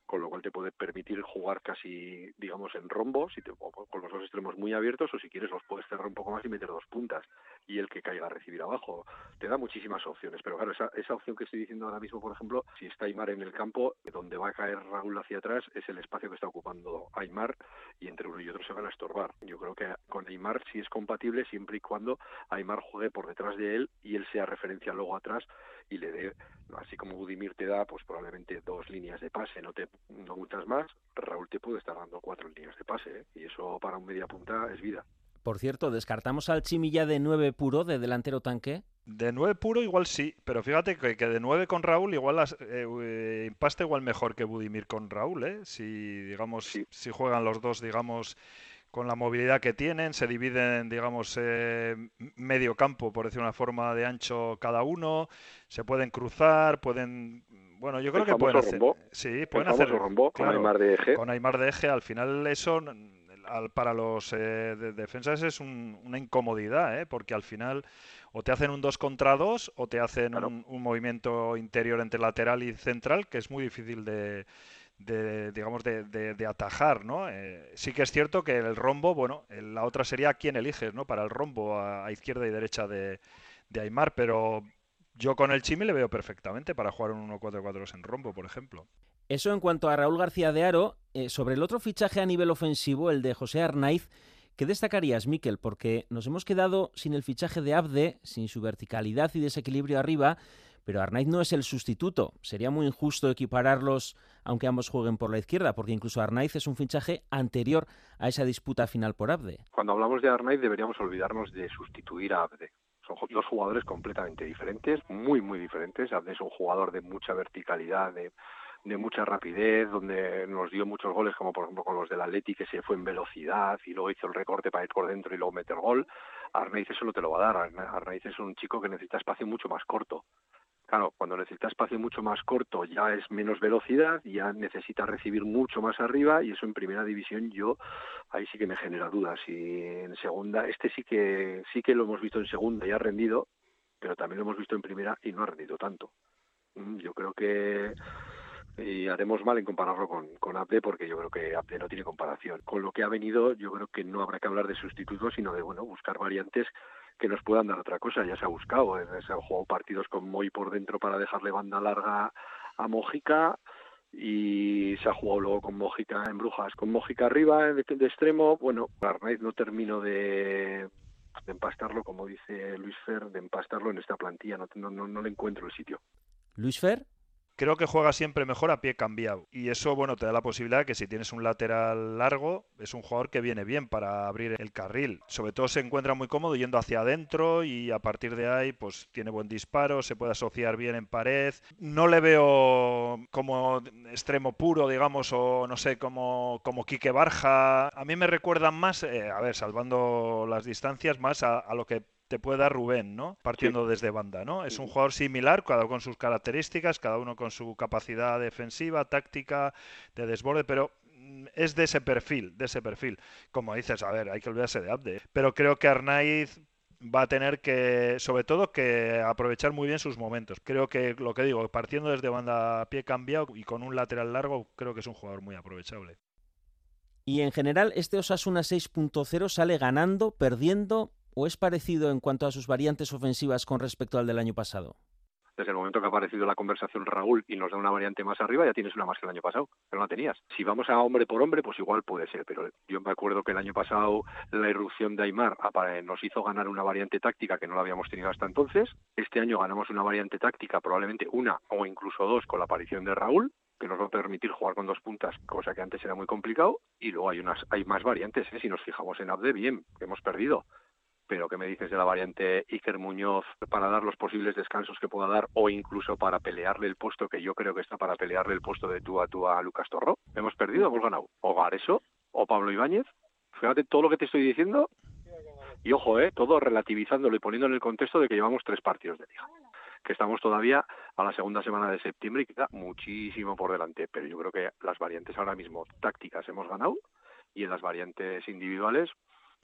[SPEAKER 10] con lo cual te puede permitir jugar casi, digamos, en rombo, si te, con los dos extremos muy abiertos, o si quieres los puedes cerrar un poco más y meter dos puntas, y el que caiga a recibir abajo. Te da muchísimas opciones, pero claro, esa, esa opción que estoy diciendo ahora mismo, por ejemplo, si está Aymar en el campo, donde va a caer Raúl hacia atrás es el espacio que está ocupando Aymar, y entre uno y otro se van a estorbar. Yo creo que con Aymar sí es compatible siempre y cuando Aymar juegue por detrás de él y él sea referencia luego atrás y le dé, así como Budimir te da, pues probablemente dos líneas de pase, no te no muchas más, Raúl te puede estar dando cuatro líneas de pase, ¿eh? y eso para un media punta es vida.
[SPEAKER 2] Por cierto, ¿descartamos al Chimilla de nueve puro, de delantero tanque?
[SPEAKER 11] De nueve puro igual sí, pero fíjate que, de nueve con Raúl igual las, eh, eh, impasta igual mejor que Budimir con Raúl, ¿eh? Si digamos si juegan los dos digamos con la movilidad que tienen, se dividen, digamos, eh, medio campo, por decir una forma, de ancho cada uno, se pueden cruzar, pueden... Bueno, yo creo que pueden hacer... Sí, pueden hacer...
[SPEAKER 10] con Aymar de eje.
[SPEAKER 11] Con Aymar de eje, al final eso para los eh, defensas es una incomodidad, ¿eh? porque al final o te hacen un 2 contra 2 o te hacen un, un movimiento interior entre lateral y central que es muy difícil de de digamos de, de, atajar no eh, sí que es cierto que el rombo bueno la otra sería quién eliges no para el rombo a, izquierda y derecha de, de, Aymar pero yo con el Chimi le veo perfectamente para jugar un 1-4-4 en rombo por ejemplo.
[SPEAKER 2] Eso en cuanto a Raúl García de Aro. Eh, sobre el otro fichaje a nivel ofensivo el de José Arnaiz ¿Qué destacarías, Miquel? Porque nos hemos quedado sin el fichaje de Abde, sin su verticalidad y desequilibrio arriba, pero Arnaiz no es el sustituto. Sería muy injusto equipararlos aunque ambos jueguen por la izquierda, porque incluso Arnaiz es un fichaje anterior a esa disputa final por Abde.
[SPEAKER 10] Cuando hablamos de Arnaiz deberíamos olvidarnos de sustituir a Abde. Son dos jugadores completamente diferentes, muy, muy diferentes. Abde es un jugador de mucha verticalidad, de, mucha rapidez, donde nos dio muchos goles, como por ejemplo con los del Atleti, que se fue en velocidad y luego hizo el recorte para ir por dentro y luego meter gol. Arnaiz eso no te lo va a dar. Arnaiz es un chico que necesita espacio mucho más corto. Claro, cuando necesita espacio mucho más corto ya es menos velocidad, ya necesita recibir mucho más arriba y eso en primera división yo ahí sí que me genera dudas y en segunda este sí que sí que lo hemos visto en segunda y ha rendido, pero también lo hemos visto en primera y no ha rendido tanto. Mm, yo creo que y haremos mal en compararlo con, con Abde porque yo creo que Abde no tiene comparación. Con lo que ha venido yo creo que no habrá que hablar de sustitutos sino de bueno buscar variantes que nos puedan dar otra cosa. Ya se ha buscado, eh, se han jugado partidos con Moy por dentro para dejarle banda larga a Mojica y se ha jugado luego con Mojica en Brujas, con Mojica arriba de, de extremo. Bueno, Arnaiz no termino de, empastarlo, como dice Luis Fer, de empastarlo en esta plantilla, no le encuentro el sitio.
[SPEAKER 2] Luis Fer.
[SPEAKER 11] Creo que juega siempre mejor a pie cambiado. Y eso, bueno, te da la posibilidad que si tienes un lateral largo, es un jugador que viene bien para abrir el carril. Sobre todo se encuentra muy cómodo yendo hacia adentro y a partir de ahí, pues tiene buen disparo, se puede asociar bien en pared. No le veo como extremo puro, digamos, o no sé, como, como Quique Barja. A mí me recuerdan más, eh, a ver, salvando las distancias, más a, lo que te puede dar Rubén, ¿no? Partiendo desde banda, ¿no? Es un jugador similar, cada uno con sus características, cada uno con su capacidad defensiva, táctica, de desborde, pero mm, es de ese perfil, de ese perfil. Como dices, a ver, hay que olvidarse de Abde, pero creo que Arnaiz va a tener que, sobre todo, que aprovechar muy bien sus momentos. Creo que lo que digo, partiendo desde banda a pie cambiado y con un lateral largo, creo que es un jugador muy aprovechable.
[SPEAKER 2] Y en general, este Osasuna 6.0 sale ganando, perdiendo o es parecido en cuanto a sus variantes ofensivas con respecto al del año pasado?
[SPEAKER 10] desde el momento que ha aparecido la conversación Raúl y nos da una variante más arriba, ya tienes una más que el año pasado, pero no la tenías. Si vamos a hombre por hombre, pues igual puede ser, pero yo me acuerdo que el año pasado la irrupción de Aymar nos hizo ganar una variante táctica que no la habíamos tenido hasta entonces. Este año ganamos una variante táctica, probablemente una o incluso dos con la aparición de Raúl, que nos va a permitir jugar con dos puntas, cosa que antes era muy complicado, y luego hay unas hay más variantes, ¿eh? si nos fijamos en Abde, bien, que hemos perdido pero ¿qué me dices de la variante Iker Muñoz para dar los posibles descansos que pueda dar o incluso para pelearle el puesto que yo creo que está para pelearle el puesto de tú a tú a Lucas Torro? ¿Hemos perdido hemos ganado? O Gareso o Pablo Ibáñez. Fíjate todo lo que te estoy diciendo y ojo, eh, todo relativizándolo y poniendo en el contexto de que llevamos tres partidos de liga que estamos todavía a la segunda semana de septiembre y queda muchísimo por delante, pero yo creo que las variantes ahora mismo tácticas hemos ganado y en las variantes individuales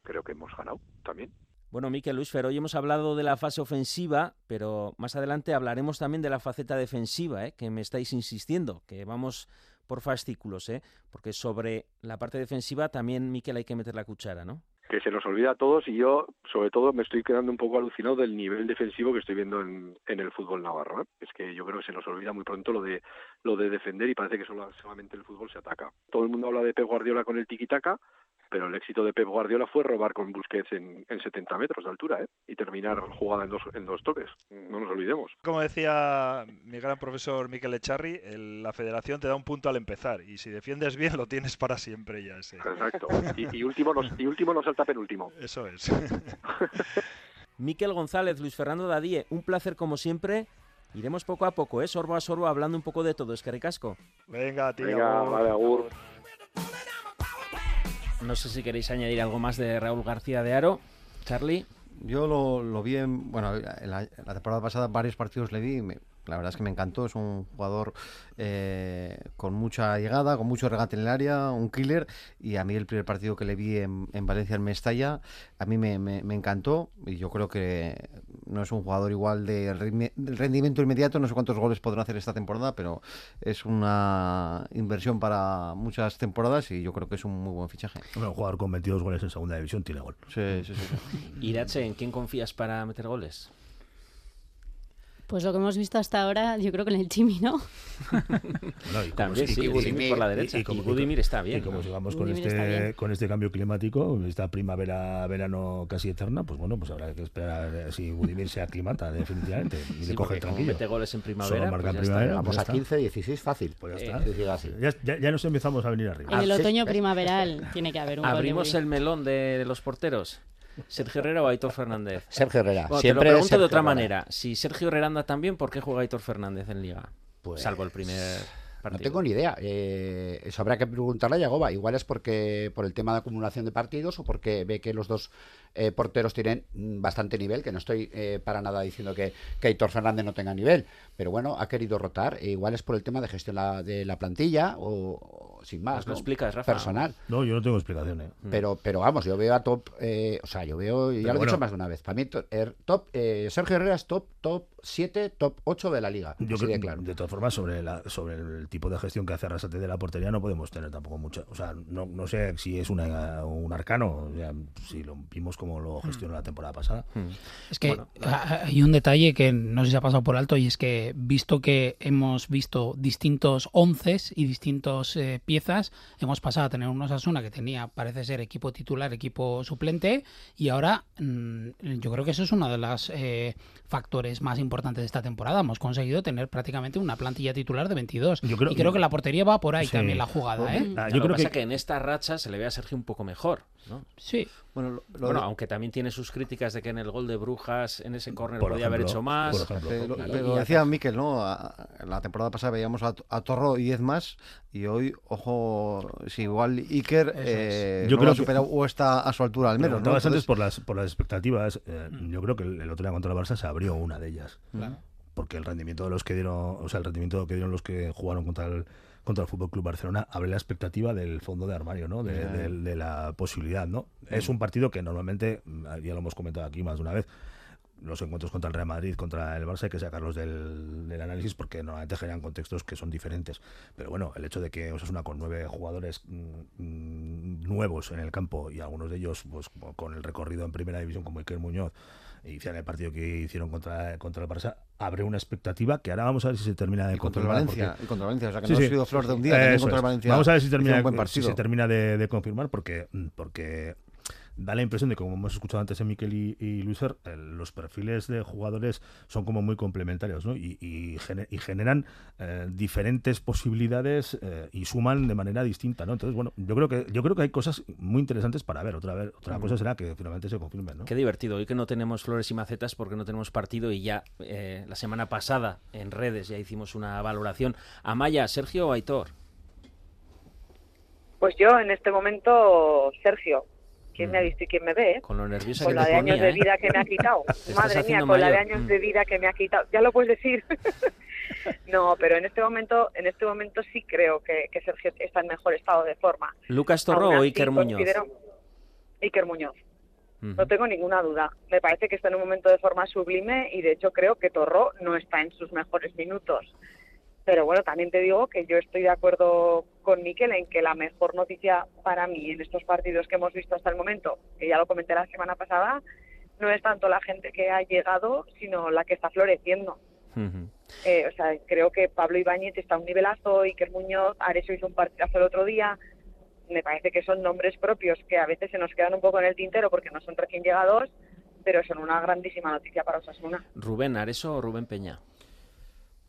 [SPEAKER 10] creo que hemos ganado también.
[SPEAKER 2] Bueno, Miquel Luis Fer, hoy hemos hablado de la fase ofensiva, pero más adelante hablaremos también de la faceta defensiva, ¿eh? que me estáis insistiendo, que vamos por fascículos, ¿eh? porque sobre la parte defensiva también, Miquel, hay que meter la cuchara, ¿no?
[SPEAKER 10] que se nos olvida a todos y yo, sobre todo, me estoy quedando un poco alucinado del nivel defensivo que estoy viendo en, el fútbol navarro. ¿eh? Es que yo creo que se nos olvida muy pronto lo de lo de defender y parece que solamente el fútbol se ataca. Todo el mundo habla de Pep Guardiola con el tiki-taka, pero el éxito de Pep Guardiola fue robar con Busquets en, en 70 metros de altura ¿eh? y terminar jugada en dos, en dos toques. No nos olvidemos.
[SPEAKER 11] Como decía mi gran profesor Miquel Echarri, la federación te da un punto al empezar y si defiendes bien lo tienes para siempre ya. Ese.
[SPEAKER 10] Exacto. Y, último nos, y último nos salta penúltimo.
[SPEAKER 11] Eso es.
[SPEAKER 2] Miquel González, Luis Fernando Dadie, un placer como siempre. Iremos poco a poco, ¿eh? sorbo a sorbo, hablando un poco de todo. Es que ricasco.
[SPEAKER 11] Venga, tío.
[SPEAKER 10] Venga, vale, agur.
[SPEAKER 2] No sé si queréis añadir algo más de Raúl García de Aro. Charlie.
[SPEAKER 4] Yo lo, vi en, bueno, en la, temporada pasada varios partidos le vi, la verdad es que me encantó, es un jugador eh, con mucha llegada, con mucho regate en el área, un killer, y a mí el primer partido que le vi en, Valencia, en Mestalla, a mí me, me, encantó, y yo creo que no es un jugador igual de rendimiento inmediato, no sé cuántos goles podrá hacer esta temporada, pero es una inversión para muchas temporadas y yo creo que es un muy buen fichaje.
[SPEAKER 3] un jugador con 22 goles en segunda división tiene gol.
[SPEAKER 4] Sí, sí, sí.
[SPEAKER 2] Irache, ¿en quién confías para meter goles?
[SPEAKER 5] Pues lo que hemos visto hasta ahora, yo creo que en el Chimi, ¿no?
[SPEAKER 2] También, sí, Budimir por la derecha. Y, como, Budimir está bien.
[SPEAKER 3] Y como sigamos con este, con este cambio climático, esta primavera-verano casi eterna, pues bueno, pues habrá que esperar si Budimir se aclimata definitivamente y le coge tranquilo.
[SPEAKER 2] mete goles en primavera,
[SPEAKER 6] pues en primavera Vamos a 15, 16 fácil.
[SPEAKER 3] Pues ya está. Ya, ya, nos empezamos a venir arriba.
[SPEAKER 5] En el otoño primaveral tiene que haber un
[SPEAKER 2] Abrimos el melón de los porteros. ¿Sergio Herrera o Aitor Fernández?
[SPEAKER 6] Sergio Herrera.
[SPEAKER 2] Siempre te lo pregunto de otra manera. Si Sergio Herrera anda también, ¿por qué juega Aitor Fernández en Liga? Pues... Salvo el primer
[SPEAKER 6] no tengo ni idea. Eh, eso habrá que preguntarle a Yagoba. Igual es porque por el tema de acumulación de partidos o porque ve que los dos eh, porteros tienen bastante nivel, que no estoy eh, para nada diciendo que, que Aitor Fernández no tenga nivel, pero bueno, ha querido rotar. E igual es por el tema de gestión de la plantilla o, sin más.
[SPEAKER 2] Pues ¿no? explicas, Rafa?
[SPEAKER 6] Personal.
[SPEAKER 3] No, yo no tengo explicaciones.
[SPEAKER 6] Mm. Pero, pero vamos, yo veo a top, o sea, yo veo, ya lo he dicho más de una vez, para mí er, top, Sergio Herrera es top, top 7, top 8 de la liga.
[SPEAKER 3] Yo creo, claro. De todas formas, sobre, la, sobre el tipo de gestión que hace Arrasate de la portería no podemos tener tampoco mucho. O sea, no, no sé si es una, un arcano, si lo vimos como lo gestionó la temporada pasada. Hmm.
[SPEAKER 7] Es que hay un detalle que no sé si ha pasado por alto y es que visto que hemos visto distintos once y distintas eh, piezas, hemos pasado a tener unos Asuna que tenía, parece ser, equipo titular, equipo suplente y ahora mm, yo creo que eso es uno de los eh, factores más importantes de esta temporada. Hemos conseguido tener prácticamente una plantilla titular de 22.
[SPEAKER 3] Yo creo-
[SPEAKER 7] y creo que la portería va por ahí
[SPEAKER 3] Sí.
[SPEAKER 7] también la jugada, ¿eh?
[SPEAKER 3] Ah,
[SPEAKER 2] Yo creo que...
[SPEAKER 3] que-
[SPEAKER 2] en esta racha se le ve a Sergio un poco mejor, ¿no?
[SPEAKER 7] Sí.
[SPEAKER 4] Bueno, lo- lo
[SPEAKER 2] Bueno,
[SPEAKER 4] de-
[SPEAKER 2] aunque también tiene sus críticas de que en el gol de Brujas, en ese córner podía haber hecho más.
[SPEAKER 3] por ejemplo.
[SPEAKER 4] Pero, decía Miquel, ¿no? A- a- la temporada pasada veíamos a, a Torro y 10 más y hoy, ojo, si igual Iker eh,
[SPEAKER 3] Yo
[SPEAKER 4] no
[SPEAKER 3] creo
[SPEAKER 4] lo
[SPEAKER 3] que-
[SPEAKER 4] o está a su altura al menos, ¿no?
[SPEAKER 3] Preguntabas antes
[SPEAKER 4] Entonces,
[SPEAKER 3] por las, por las expectativas. eh, Yo creo que el, el otro día contra el Barça se abrió una de ellas.
[SPEAKER 7] Claro.
[SPEAKER 3] Porque el rendimiento de los que dieron, o sea, el rendimiento que dieron los que jugaron contra el contra el Fútbol Club Barcelona abre la expectativa del fondo de armario, ¿no? De,
[SPEAKER 4] Ya.
[SPEAKER 3] de- de la posibilidad, ¿no? Es un partido que normalmente, ya lo hemos comentado aquí más de una vez, los encuentros contra el Real Madrid, contra el Barça, hay que sacarlos del, del análisis porque normalmente generan contextos que son diferentes. Pero bueno, el hecho de que Osasuna con nueve jugadores mm, mm, nuevos en el campo y algunos de ellos pues con el recorrido en primera división como Iker Muñoz hicieron el partido que hicieron contra, contra el Barça, abre una expectativa que ahora vamos a ver si se termina de
[SPEAKER 4] y contra el Valencia,
[SPEAKER 3] porque-
[SPEAKER 4] y contra Valencia, o sea que
[SPEAKER 3] Sí,
[SPEAKER 4] no
[SPEAKER 3] sí.
[SPEAKER 4] ha sido flor de un día,
[SPEAKER 3] Eso
[SPEAKER 4] contra el. Valencia.
[SPEAKER 3] Vamos a ver si termina, si se termina de, de confirmar, porque, porque da la impresión de que, como hemos escuchado antes en Miquel y, y Luiser, el- los perfiles de jugadores son como muy complementarios ¿no? y, y, gene- y generan eh, diferentes posibilidades eh, y suman de manera distinta. ¿no? Entonces, bueno, yo creo que yo creo que hay cosas muy interesantes para ver. Otra vez, otra cosa será que finalmente se confirmen. ¿no?
[SPEAKER 2] Qué divertido. Hoy que no tenemos flores y macetas porque no tenemos partido y ya eh, la semana pasada en redes ya hicimos una valoración. Amaya, Sergio o Aitor.
[SPEAKER 8] Pues yo en este momento, Sergio, ¿quién me ha visto y quién me ve?
[SPEAKER 2] Con lo nerviosa
[SPEAKER 8] Con
[SPEAKER 2] que
[SPEAKER 8] la
[SPEAKER 2] te
[SPEAKER 8] de años de
[SPEAKER 2] ¿eh?
[SPEAKER 8] vida que me ha quitado. Madre mía, con la de años
[SPEAKER 2] Mm.
[SPEAKER 8] de vida que me ha quitado. Ya lo puedes decir. no, pero en este momento, en este momento sí creo que, que Sergio está en mejor estado de forma.
[SPEAKER 2] ¿Lucas Torro o Iker Muñoz?
[SPEAKER 8] Iker Muñoz. No tengo ninguna duda. Me parece que está en un momento de forma sublime y de hecho creo que Torro no está en sus mejores minutos. Pero bueno, también te digo que yo estoy de acuerdo con Miquel en que la mejor noticia para mí en estos partidos que hemos visto hasta el momento, que ya lo comenté la semana pasada, no es tanto la gente que ha llegado, sino la que está floreciendo. Eh, o sea, creo que Pablo Ibáñez está a un nivelazo, Iker Muñoz, Areso hizo un partidazo el otro día. Me parece que son nombres propios que a veces se nos quedan un poco en el tintero porque no son recién llegados, pero son una grandísima noticia para Osasuna.
[SPEAKER 2] Rubén Areso o Rubén Peña.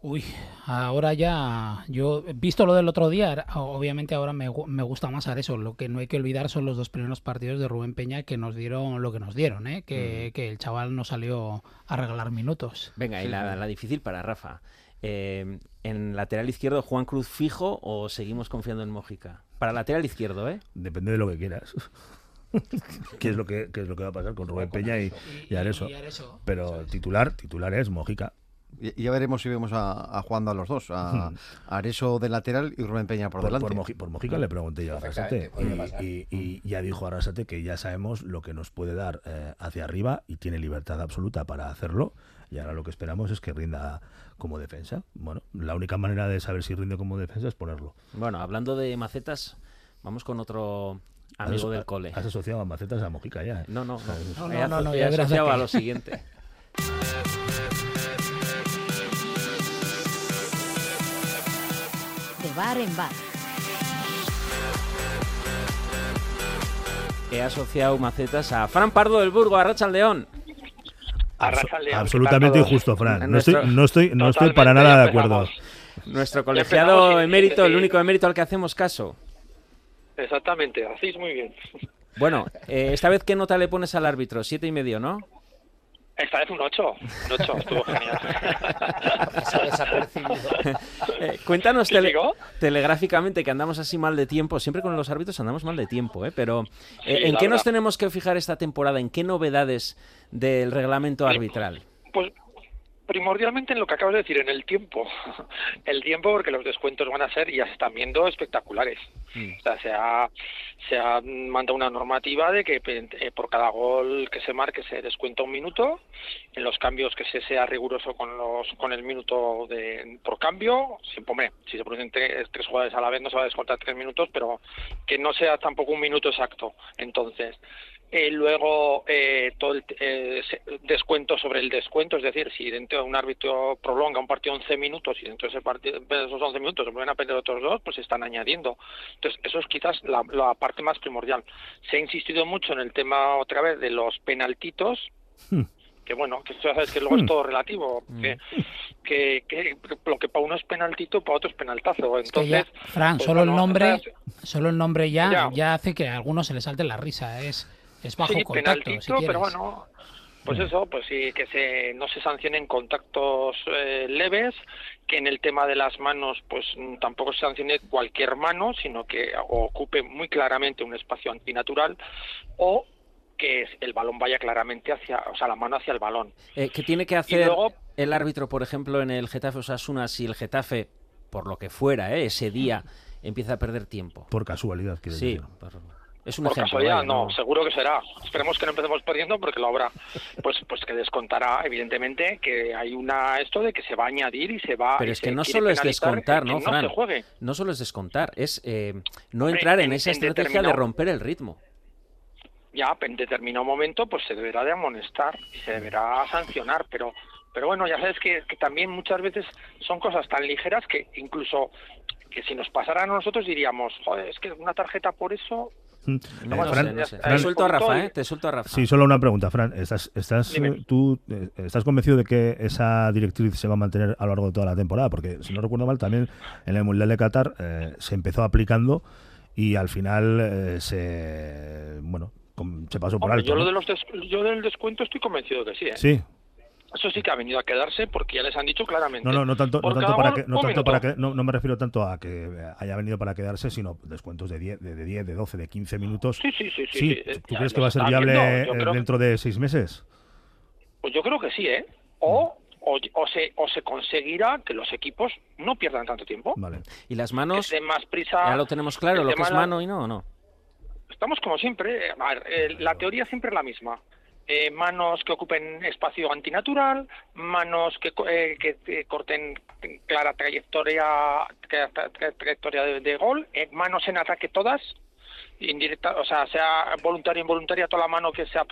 [SPEAKER 7] Uy, ahora ya, yo, visto lo del otro día, obviamente ahora me, me gusta más eso. Lo que no hay que olvidar son los dos primeros partidos de Rubén Peña que nos dieron lo que nos dieron, ¿eh? que, que el chaval no salió a regalar minutos.
[SPEAKER 2] Venga, y la, la difícil para Rafa. Eh, en lateral izquierdo, Juan Cruz fijo o seguimos confiando en Mójica? Para lateral izquierdo, ¿eh?
[SPEAKER 3] Depende de lo que quieras. ¿Qué es lo que, qué es lo que va a pasar con Rubén Peña y, y Areso? Pero titular, titular es Mojica.
[SPEAKER 4] Y- Ya veremos si vemos a, a jugando a los dos, a, a Areso de lateral y Rubén Peña por,
[SPEAKER 3] Por,
[SPEAKER 4] delante.
[SPEAKER 3] por, Moji- por Mojica le pregunté yo a Arrasate y, y- y ya dijo Arrasate que ya sabemos lo que nos puede dar eh, hacia arriba y tiene libertad absoluta para hacerlo y ahora lo que esperamos es que rinda como defensa. Bueno, la única manera de saber si rinde como defensa es ponerlo.
[SPEAKER 2] Bueno, hablando de macetas, vamos con otro
[SPEAKER 3] Has
[SPEAKER 2] amigo
[SPEAKER 3] aso-
[SPEAKER 2] del cole.
[SPEAKER 3] Has asociado a macetas a Mojica ya. ¿eh?
[SPEAKER 2] No, no, no.
[SPEAKER 7] No,
[SPEAKER 2] He
[SPEAKER 7] no, no,
[SPEAKER 2] aso-
[SPEAKER 7] no,
[SPEAKER 2] he
[SPEAKER 7] ya verás
[SPEAKER 2] asociado
[SPEAKER 1] bar en bar.
[SPEAKER 2] He asociado macetas a Fran Pardo del Burgo, a Rachaldeón.
[SPEAKER 12] Arrachaldeón,
[SPEAKER 3] Absolutamente injusto, Fran. No
[SPEAKER 2] Nuestro-
[SPEAKER 3] estoy, no estoy, no estoy para nada de acuerdo.
[SPEAKER 2] Nuestro colegiado emérito, el único emérito al que hacemos caso.
[SPEAKER 12] Exactamente, hacéis muy bien.
[SPEAKER 2] Bueno, eh, esta vez, ¿qué nota le pones al árbitro? Siete y medio, ¿no?
[SPEAKER 12] Esta vez un 8. Un 8, estuvo genial.
[SPEAKER 2] Eh, cuéntanos telegráficamente que andamos así mal de tiempo. Siempre con los árbitros andamos mal de tiempo, ¿eh? Pero eh,
[SPEAKER 12] Sí,
[SPEAKER 2] ¿en qué nos tenemos que fijar esta temporada? ¿En qué novedades del reglamento arbitral?
[SPEAKER 12] Pues primordialmente en lo que acabas de decir, en el tiempo. El tiempo porque los descuentos van a ser, y ya se están viendo, espectaculares.
[SPEAKER 2] Mm.
[SPEAKER 12] O sea, se ha, se ha mandado una normativa de que eh, por cada gol que se marque se descuenta un minuto. En los cambios que se sea riguroso con los con el minuto de, por cambio. Siempre, hombre, si se producen tres, tres jugadores a la vez no se va a descontar tres minutos, pero que no sea tampoco un minuto exacto. Entonces, eh, luego, eh, todo el eh, descuento sobre el descuento, es decir, si dentro de un árbitro prolonga un partido 11 minutos y dentro de, ese partido, de esos 11 minutos se vuelven a perder otros dos, pues se están añadiendo. Entonces, eso es quizás la, la parte más primordial. Se ha insistido mucho en el tema otra vez de los penaltitos, que bueno, que ya sabes que luego es
[SPEAKER 3] Hmm.
[SPEAKER 12] todo relativo, que, que, que lo que para uno es penaltito, para otro es penaltazo.
[SPEAKER 7] Es que ya,
[SPEAKER 12] Entonces,
[SPEAKER 7] Fran,
[SPEAKER 12] pues
[SPEAKER 7] solo el nombre, solo el nombre ya,
[SPEAKER 12] Ya.
[SPEAKER 7] ya hace que a algunos se les salte la risa. Es, es bajo
[SPEAKER 12] sí,
[SPEAKER 7] contacto,
[SPEAKER 12] penaltito,
[SPEAKER 7] si quieres.
[SPEAKER 12] pero bueno, pues eso, pues sí, que se, no se sancionen contactos eh, leves, que en el tema de las manos, pues mm, tampoco se sancione cualquier mano, sino que ocupe muy claramente un espacio antinatural, o que es- el balón vaya claramente hacia, o sea, la mano hacia el balón.
[SPEAKER 2] Eh, ¿Qué tiene que hacer
[SPEAKER 12] luego-
[SPEAKER 2] el árbitro, por ejemplo, en el Getafe Osasuna si el Getafe, por lo que fuera, eh, ese día empieza a perder tiempo?
[SPEAKER 3] Por casualidad, quiero
[SPEAKER 2] Sí,
[SPEAKER 3] decir.
[SPEAKER 2] por- es un
[SPEAKER 12] Por
[SPEAKER 2] ejemplo.
[SPEAKER 12] casualidad,
[SPEAKER 2] vaya,
[SPEAKER 12] no, seguro que será. Esperemos que no empecemos perdiendo porque lo habrá. Pues, pues que descontará, evidentemente, que hay una esto de que se va a añadir y se va.
[SPEAKER 2] Pero
[SPEAKER 12] y
[SPEAKER 2] es que no solo es descontar, ¿no, Fran?
[SPEAKER 12] juegue.
[SPEAKER 2] No solo es descontar, es eh, no entrar en,
[SPEAKER 12] en-
[SPEAKER 2] esa
[SPEAKER 12] en
[SPEAKER 2] estrategia de romper el ritmo.
[SPEAKER 12] Ya, en determinado momento, pues se deberá de amonestar y se deberá sancionar, pero. Pero bueno, ya sabes que, que también muchas veces son cosas tan ligeras que incluso que si nos pasaran a nosotros diríamos, joder, es que una tarjeta por eso.
[SPEAKER 2] No,
[SPEAKER 3] Eh,
[SPEAKER 2] no
[SPEAKER 3] Fran,
[SPEAKER 2] sé, no sé.
[SPEAKER 12] Fran-
[SPEAKER 2] Te suelto a Rafa, ¿eh? Te suelto a Rafa.
[SPEAKER 3] Sí, solo una pregunta, Fran. ¿Estás, estás,
[SPEAKER 12] Dime.
[SPEAKER 3] eh, tú, eh, ¿Estás convencido de que esa directriz se va a mantener a lo largo de toda la temporada? Porque, si no recuerdo mal, también en el Mundial de Qatar eh, se empezó aplicando y al final eh, se bueno se pasó por
[SPEAKER 12] Hombre,
[SPEAKER 3] alto.
[SPEAKER 12] yo, lo de los des- yo del descuento estoy convencido que sí, ¿eh?
[SPEAKER 3] Sí.
[SPEAKER 12] Eso sí que ha venido a quedarse porque ya les han dicho claramente.
[SPEAKER 3] No, no, no tanto, no tanto para que, no
[SPEAKER 12] un
[SPEAKER 3] tanto
[SPEAKER 12] minuto.
[SPEAKER 3] para que, no, no me refiero tanto a que haya venido para quedarse, sino descuentos de 10, de, de 10, de 12, de 15 minutos.
[SPEAKER 12] Sí, sí, sí, sí, sí, eh,
[SPEAKER 3] ¿Tú
[SPEAKER 12] ya
[SPEAKER 3] crees que va a ser viable eh,
[SPEAKER 12] creo que-
[SPEAKER 3] dentro de seis meses?
[SPEAKER 12] Pues yo creo que sí, ¿eh? O, o, o se, o se conseguirá que los equipos no pierdan tanto tiempo.
[SPEAKER 3] Vale.
[SPEAKER 2] Y las
[SPEAKER 12] Que
[SPEAKER 2] manos,
[SPEAKER 12] den más prisa.
[SPEAKER 2] ya lo tenemos claro, lo que es mano y no, ¿o no?
[SPEAKER 12] Estamos como siempre. eh, a ver, eh, la teoría siempre es la misma. Eh, manos que ocupen espacio antinatural, manos que, eh, que eh, corten clara trayectoria, tra- tra- tra- trayectoria de, gol, eh, manos en ataque todas, indirecta, o sea, sea voluntaria o involuntaria, toda la mano que sea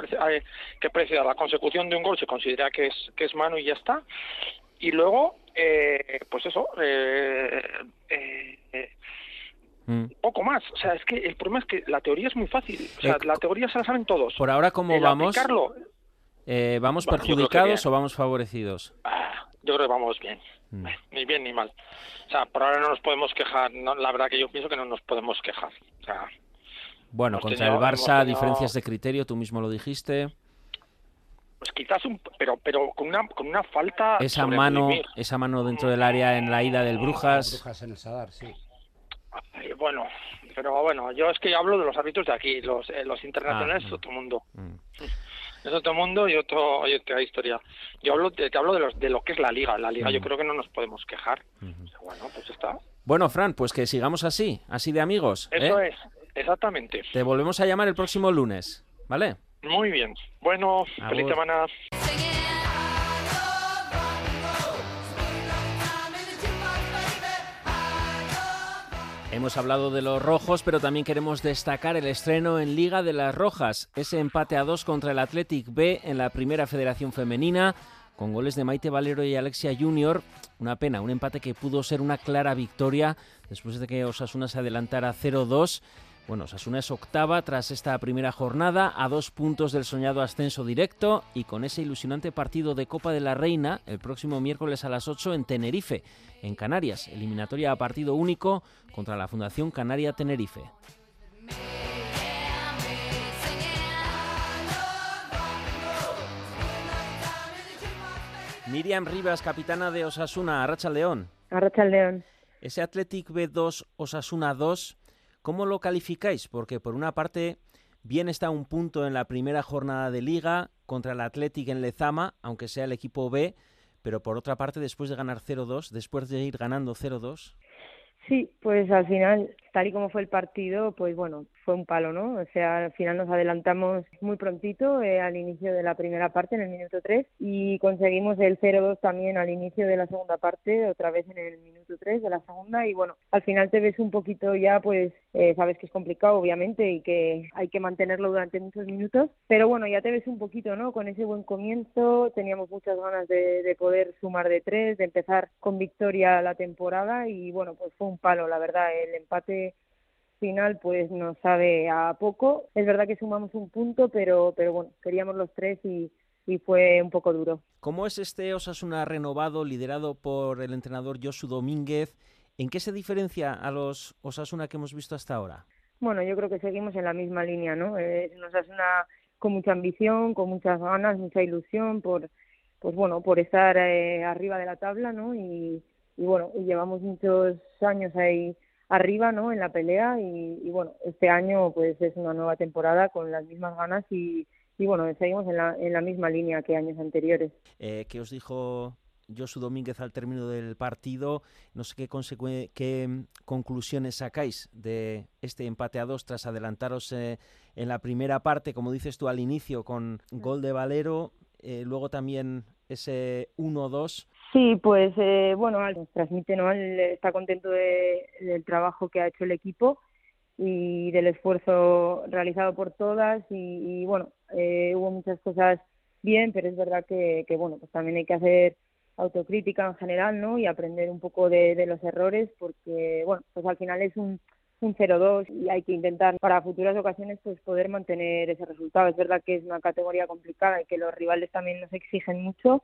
[SPEAKER 12] que preceda la consecución de un gol se considera que es que es mano y ya está. Y luego, pues eso, eh,
[SPEAKER 2] Mm.
[SPEAKER 12] poco más. O sea, es que el problema es que la teoría es muy fácil. O sea,
[SPEAKER 2] Eh,
[SPEAKER 12] la teoría se la saben todos.
[SPEAKER 2] Por ahora, ¿cómo
[SPEAKER 12] El
[SPEAKER 2] vamos?
[SPEAKER 12] aplicarlo,
[SPEAKER 2] Eh, ¿Vamos
[SPEAKER 12] Bueno,
[SPEAKER 2] perjudicados o vamos favorecidos?
[SPEAKER 12] ah, yo creo que vamos bien.
[SPEAKER 2] Mm.
[SPEAKER 12] Ni bien ni mal. O sea, por ahora no nos podemos quejar. No, la verdad que yo pienso que no nos podemos quejar. O sea,
[SPEAKER 2] Bueno, contra
[SPEAKER 12] tenido-
[SPEAKER 2] el Barça,
[SPEAKER 12] tenido-
[SPEAKER 2] diferencias de criterio, tú mismo lo dijiste.
[SPEAKER 12] pues quizás un... Pero, pero con una, con una falta...
[SPEAKER 2] Esa mano, esa mano dentro del área en la ida del Brujas.
[SPEAKER 6] Brujas en el Sadar, sí.
[SPEAKER 12] Ay, Bueno, pero bueno, yo es que hablo de los árbitros de aquí. Los, eh, los internacionales
[SPEAKER 2] Ah,
[SPEAKER 12] es otro mundo.
[SPEAKER 2] Mm.
[SPEAKER 12] Es otro mundo y otro y otra historia. Yo hablo de, te hablo de, los, de lo que es la liga. La liga yo
[SPEAKER 2] Ujú.
[SPEAKER 12] creo que no nos podemos quejar. Bueno, pues está.
[SPEAKER 2] Bueno, Fran, pues que sigamos así, así de amigos. ¿eh?
[SPEAKER 12] Eso es, exactamente.
[SPEAKER 2] Te volvemos a llamar el próximo lunes, ¿vale?
[SPEAKER 12] Muy bien. Bueno, feliz semana.
[SPEAKER 2] Hemos hablado de los rojos, pero también queremos destacar el estreno en Liga de las Rojas, ese empate a dos contra el Athletic B en la Primera Federación Femenina, con goles de Maite Valero y Alexia Junior. Una pena, un empate que pudo ser una clara victoria después de que Osasuna se adelantara 0-2. Bueno, Osasuna es octava tras esta primera jornada, a dos puntos del soñado ascenso directo y con ese ilusionante partido de Copa de la Reina el próximo miércoles a las 8 en Tenerife, en Canarias, eliminatoria a partido único contra la Fundación Canaria Tenerife. Miriam Rivas, capitana de Osasuna, Arracha León.
[SPEAKER 8] Arracha León.
[SPEAKER 2] Ese Athletic B2 Osasuna 2, ¿cómo lo calificáis? Porque por una parte, bien está un punto en la primera jornada de liga contra el Athletic en Lezama, aunque sea el equipo B, pero por otra parte, después de ganar 0-2, después de ir ganando 0-2,
[SPEAKER 8] Sí, pues al final, tal y como fue el partido, pues bueno, fue un palo, ¿no? O sea, al final nos adelantamos muy prontito eh, al inicio de la primera parte, en el minuto 3, y conseguimos el 0-2 también al inicio de la segunda parte, otra vez en el minuto 3 de la segunda, y bueno, al final te ves un poquito ya, pues eh, sabes que es complicado, obviamente, y que hay que mantenerlo durante muchos minutos, pero bueno, ya te ves un poquito, ¿no? Con ese buen comienzo, teníamos muchas ganas de, de poder sumar de tres, de empezar con victoria la temporada, y bueno, pues fue un palo, la verdad, el empate final pues nos sabe a poco. Es verdad que sumamos un punto, pero pero bueno, queríamos los tres y,
[SPEAKER 13] y fue un poco duro.
[SPEAKER 2] ¿Cómo es este Osasuna renovado, liderado por el entrenador Josu Domínguez? ¿En qué se diferencia a los Osasuna que hemos visto hasta ahora?
[SPEAKER 13] Bueno, yo creo que seguimos en la misma línea, ¿no? Eh, Osasuna con mucha ambición, con muchas ganas, mucha ilusión por, pues bueno, por estar eh, arriba de la tabla, ¿no? Y, bueno, y llevamos muchos años ahí arriba, ¿no? En la pelea y, bueno, este año pues es una nueva temporada con las mismas ganas y, y bueno, seguimos en la, en la misma línea que años anteriores.
[SPEAKER 2] Eh, ¿Qué os dijo Josu Domínguez al término del partido? No sé qué, qué mm, conclusiones sacáis de este empate a dos tras adelantaros eh, en la primera parte, como dices tú al inicio, con gol de Valero, eh, luego también ese 1-2.
[SPEAKER 13] Sí, pues eh, bueno, nos transmite, ¿no? está contento del trabajo que ha hecho el equipo y del esfuerzo realizado por todas y, bueno, eh, hubo muchas cosas bien, pero es verdad que, que, bueno, pues también hay que hacer autocrítica en general, ¿no? Y aprender un poco de, de los errores porque, bueno, pues al final es un, un 0-2 y hay que intentar para futuras ocasiones pues poder mantener ese resultado. Es verdad que es una categoría complicada y que los rivales también nos exigen mucho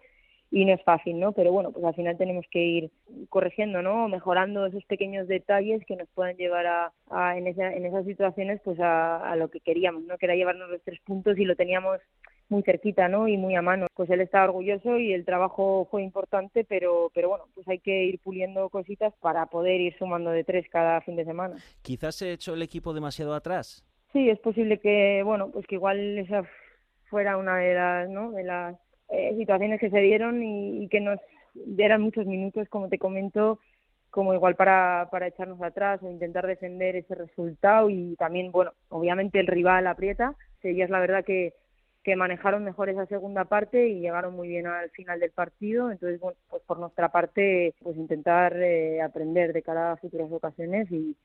[SPEAKER 13] y no es fácil, ¿no? Pero bueno, pues al final tenemos que ir corrigiendo, ¿no? Mejorando esos pequeños detalles que nos pueden llevar a, en, en esas situaciones pues a, a, lo que queríamos, ¿no? Que era llevarnos los tres puntos y lo teníamos muy cerquita, ¿no? Y muy a mano. Pues él está orgulloso y el trabajo fue importante, pero, pero bueno, pues hay que ir puliendo cositas para poder ir sumando de tres cada fin de semana.
[SPEAKER 2] Quizás se hecho el equipo demasiado atrás.
[SPEAKER 13] Sí, es posible que, bueno, pues que igual esa fuera una de las, ¿no? De las eh, situaciones que se dieron y, que nos dieran muchos minutos, como te comento, como igual para, para echarnos atrás o intentar defender ese resultado. Y también, bueno, obviamente el rival aprieta, es la verdad que, que manejaron mejor esa segunda parte y llegaron muy bien al final del partido, entonces, bueno, pues por nuestra parte, pues intentar eh, aprender de cara a futuras ocasiones y,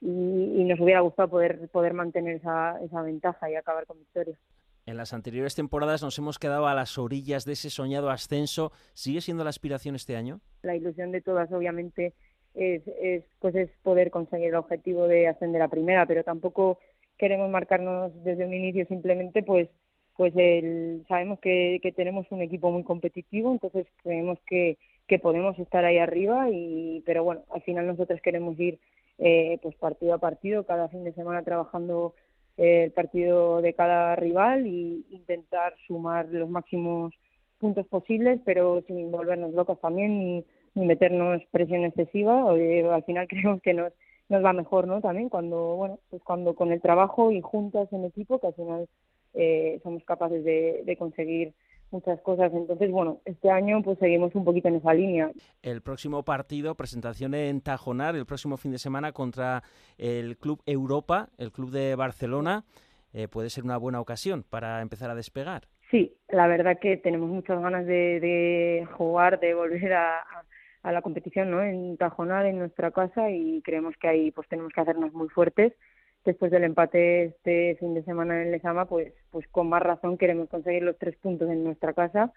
[SPEAKER 13] y, y, nos hubiera gustado poder, poder mantener esa, esa ventaja y acabar con victoria
[SPEAKER 2] en las anteriores temporadas nos hemos quedado a las orillas de ese soñado ascenso. ¿Sigue siendo la aspiración este año?
[SPEAKER 13] La ilusión de todas, obviamente, es, es, pues es poder conseguir el objetivo de ascender a primera, pero tampoco queremos marcarnos desde un inicio simplemente pues pues el, sabemos que, que tenemos un equipo muy competitivo, entonces creemos que, que podemos estar ahí arriba y pero bueno, al final nosotros queremos ir eh, pues partido a partido, cada fin de semana trabajando el partido de cada rival y intentar sumar los máximos puntos posibles, pero sin volvernos locos también ni, ni meternos presión excesiva. Eh, al final creemos que nos, nos va mejor, ¿no? También cuando, bueno, pues cuando con el trabajo y juntas en equipo, que al final eh, somos capaces de conseguir muchas cosas. Entonces, bueno, este año pues seguimos un poquito en esa línea.
[SPEAKER 2] El próximo partido, presentación en Tajonar, el próximo fin de semana contra el Club Europa, el Club de Barcelona, eh, puede ser una buena ocasión para empezar a despegar.
[SPEAKER 13] Sí, la verdad que tenemos muchas ganas de, de jugar, de volver a, a la competición ¿no? en Tajonar, en nuestra casa, y creemos que ahí pues tenemos que hacernos muy fuertes después del empate este fin de semana en Lezama, pues, pues con más razón queremos conseguir los tres puntos en nuestra casa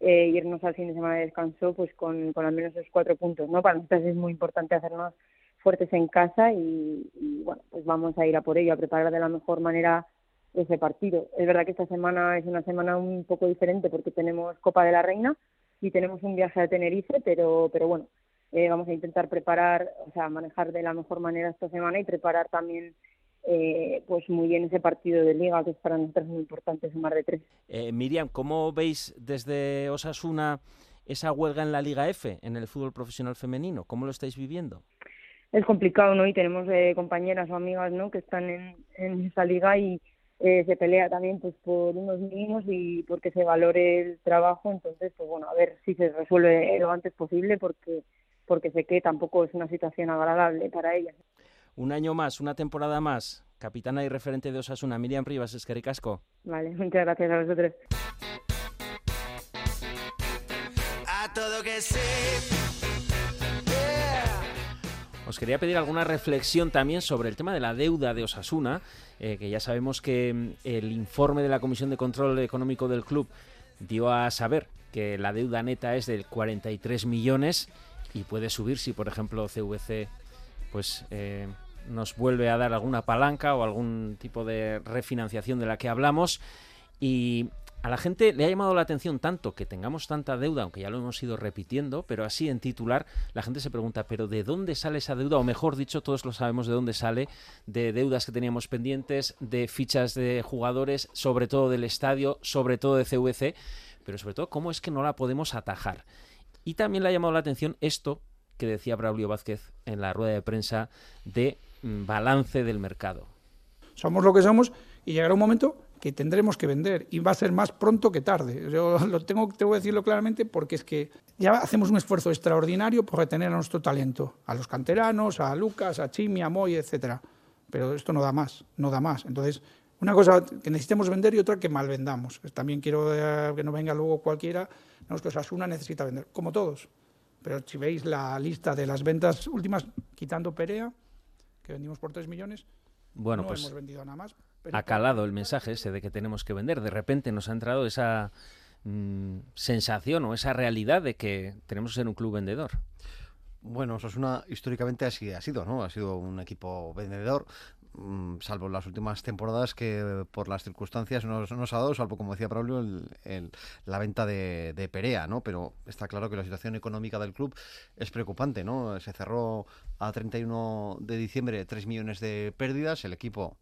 [SPEAKER 13] e irnos al fin de semana de descanso pues con, con al menos esos cuatro puntos, ¿no? Para nosotros es muy importante hacernos fuertes en casa y, bueno, pues vamos a ir a por ello, a preparar de la mejor manera ese partido. Es verdad que esta semana es una semana un poco diferente porque tenemos Copa de la Reina y tenemos un viaje a Tenerife, pero, pero bueno, eh, vamos a intentar preparar, o sea, manejar de la mejor manera esta semana y preparar también eh, pues muy bien ese partido de liga, que es para nosotros muy importante sumar de tres.
[SPEAKER 2] Eh, Miriam, ¿cómo veis desde Osasuna esa huelga en la Liga F, en el fútbol profesional femenino? ¿Cómo lo estáis viviendo?
[SPEAKER 13] Es complicado, ¿no? Y tenemos eh, compañeras o amigas, ¿no? Que están en, en esa liga y eh, se pelea también pues por unos mínimos y porque se valore el trabajo. Entonces, pues bueno, a ver si se resuelve lo antes posible porque porque sé que tampoco es una situación agradable para ellas
[SPEAKER 2] un año más, una temporada más, capitana y referente de Osasuna, Miriam Rivas, Escaricasco.
[SPEAKER 13] Vale, muchas gracias a vosotros. A todo que
[SPEAKER 2] Os quería pedir alguna reflexión también sobre el tema de la deuda de Osasuna, eh, que ya sabemos que mm, el informe de la Comisión de Control Económico del club dio a saber que la deuda neta es de 43 millones y puede subir si, por ejemplo, CVC pues eh, nos vuelve a dar alguna palanca o algún tipo de refinanciación de la que hablamos. Y a la gente le ha llamado la atención tanto que tengamos tanta deuda, aunque ya lo hemos ido repitiendo, pero así en titular la gente se pregunta, pero ¿de dónde sale esa deuda? O mejor dicho, todos lo sabemos de dónde sale, de deudas que teníamos pendientes, de fichas de jugadores, sobre todo del estadio, sobre todo de CVC, pero sobre todo cómo es que no la podemos atajar. Y también le ha llamado la atención esto que decía Braulio Vázquez en la rueda de prensa de mm, balance del mercado.
[SPEAKER 14] Somos lo que somos y llegará un momento que tendremos que vender y va a ser más pronto que tarde. Yo lo tengo, tengo que decirlo claramente porque es que ya hacemos un esfuerzo extraordinario por retener a nuestro talento, a los canteranos, a Lucas, a Chimi, a Moy, etcétera. Pero esto no da más, no da más. Entonces, una cosa que necesitemos vender y otra que mal vendamos. También quiero eh, que no venga luego cualquiera, no es que necesita vender, como todos. Pero si veis la lista de las ventas últimas, quitando Perea, que vendimos por 3 millones,
[SPEAKER 2] bueno,
[SPEAKER 14] no
[SPEAKER 2] pues
[SPEAKER 14] hemos vendido nada más.
[SPEAKER 2] ha calado el mensaje ese de que tenemos que vender. De repente nos ha entrado esa mm, sensación o esa realidad de que tenemos que ser un club vendedor.
[SPEAKER 4] Bueno, Osasuna históricamente así ha sido, ¿no? Ha sido un equipo vendedor, salvo las últimas temporadas que por las circunstancias no nos ha dado, salvo como decía Pablo, el, la venta de, de, Perea, ¿no? Pero está claro que la situación económica del club es preocupante, ¿no? Se cerró a 31 de diciembre 3 millones de pérdidas, el equipo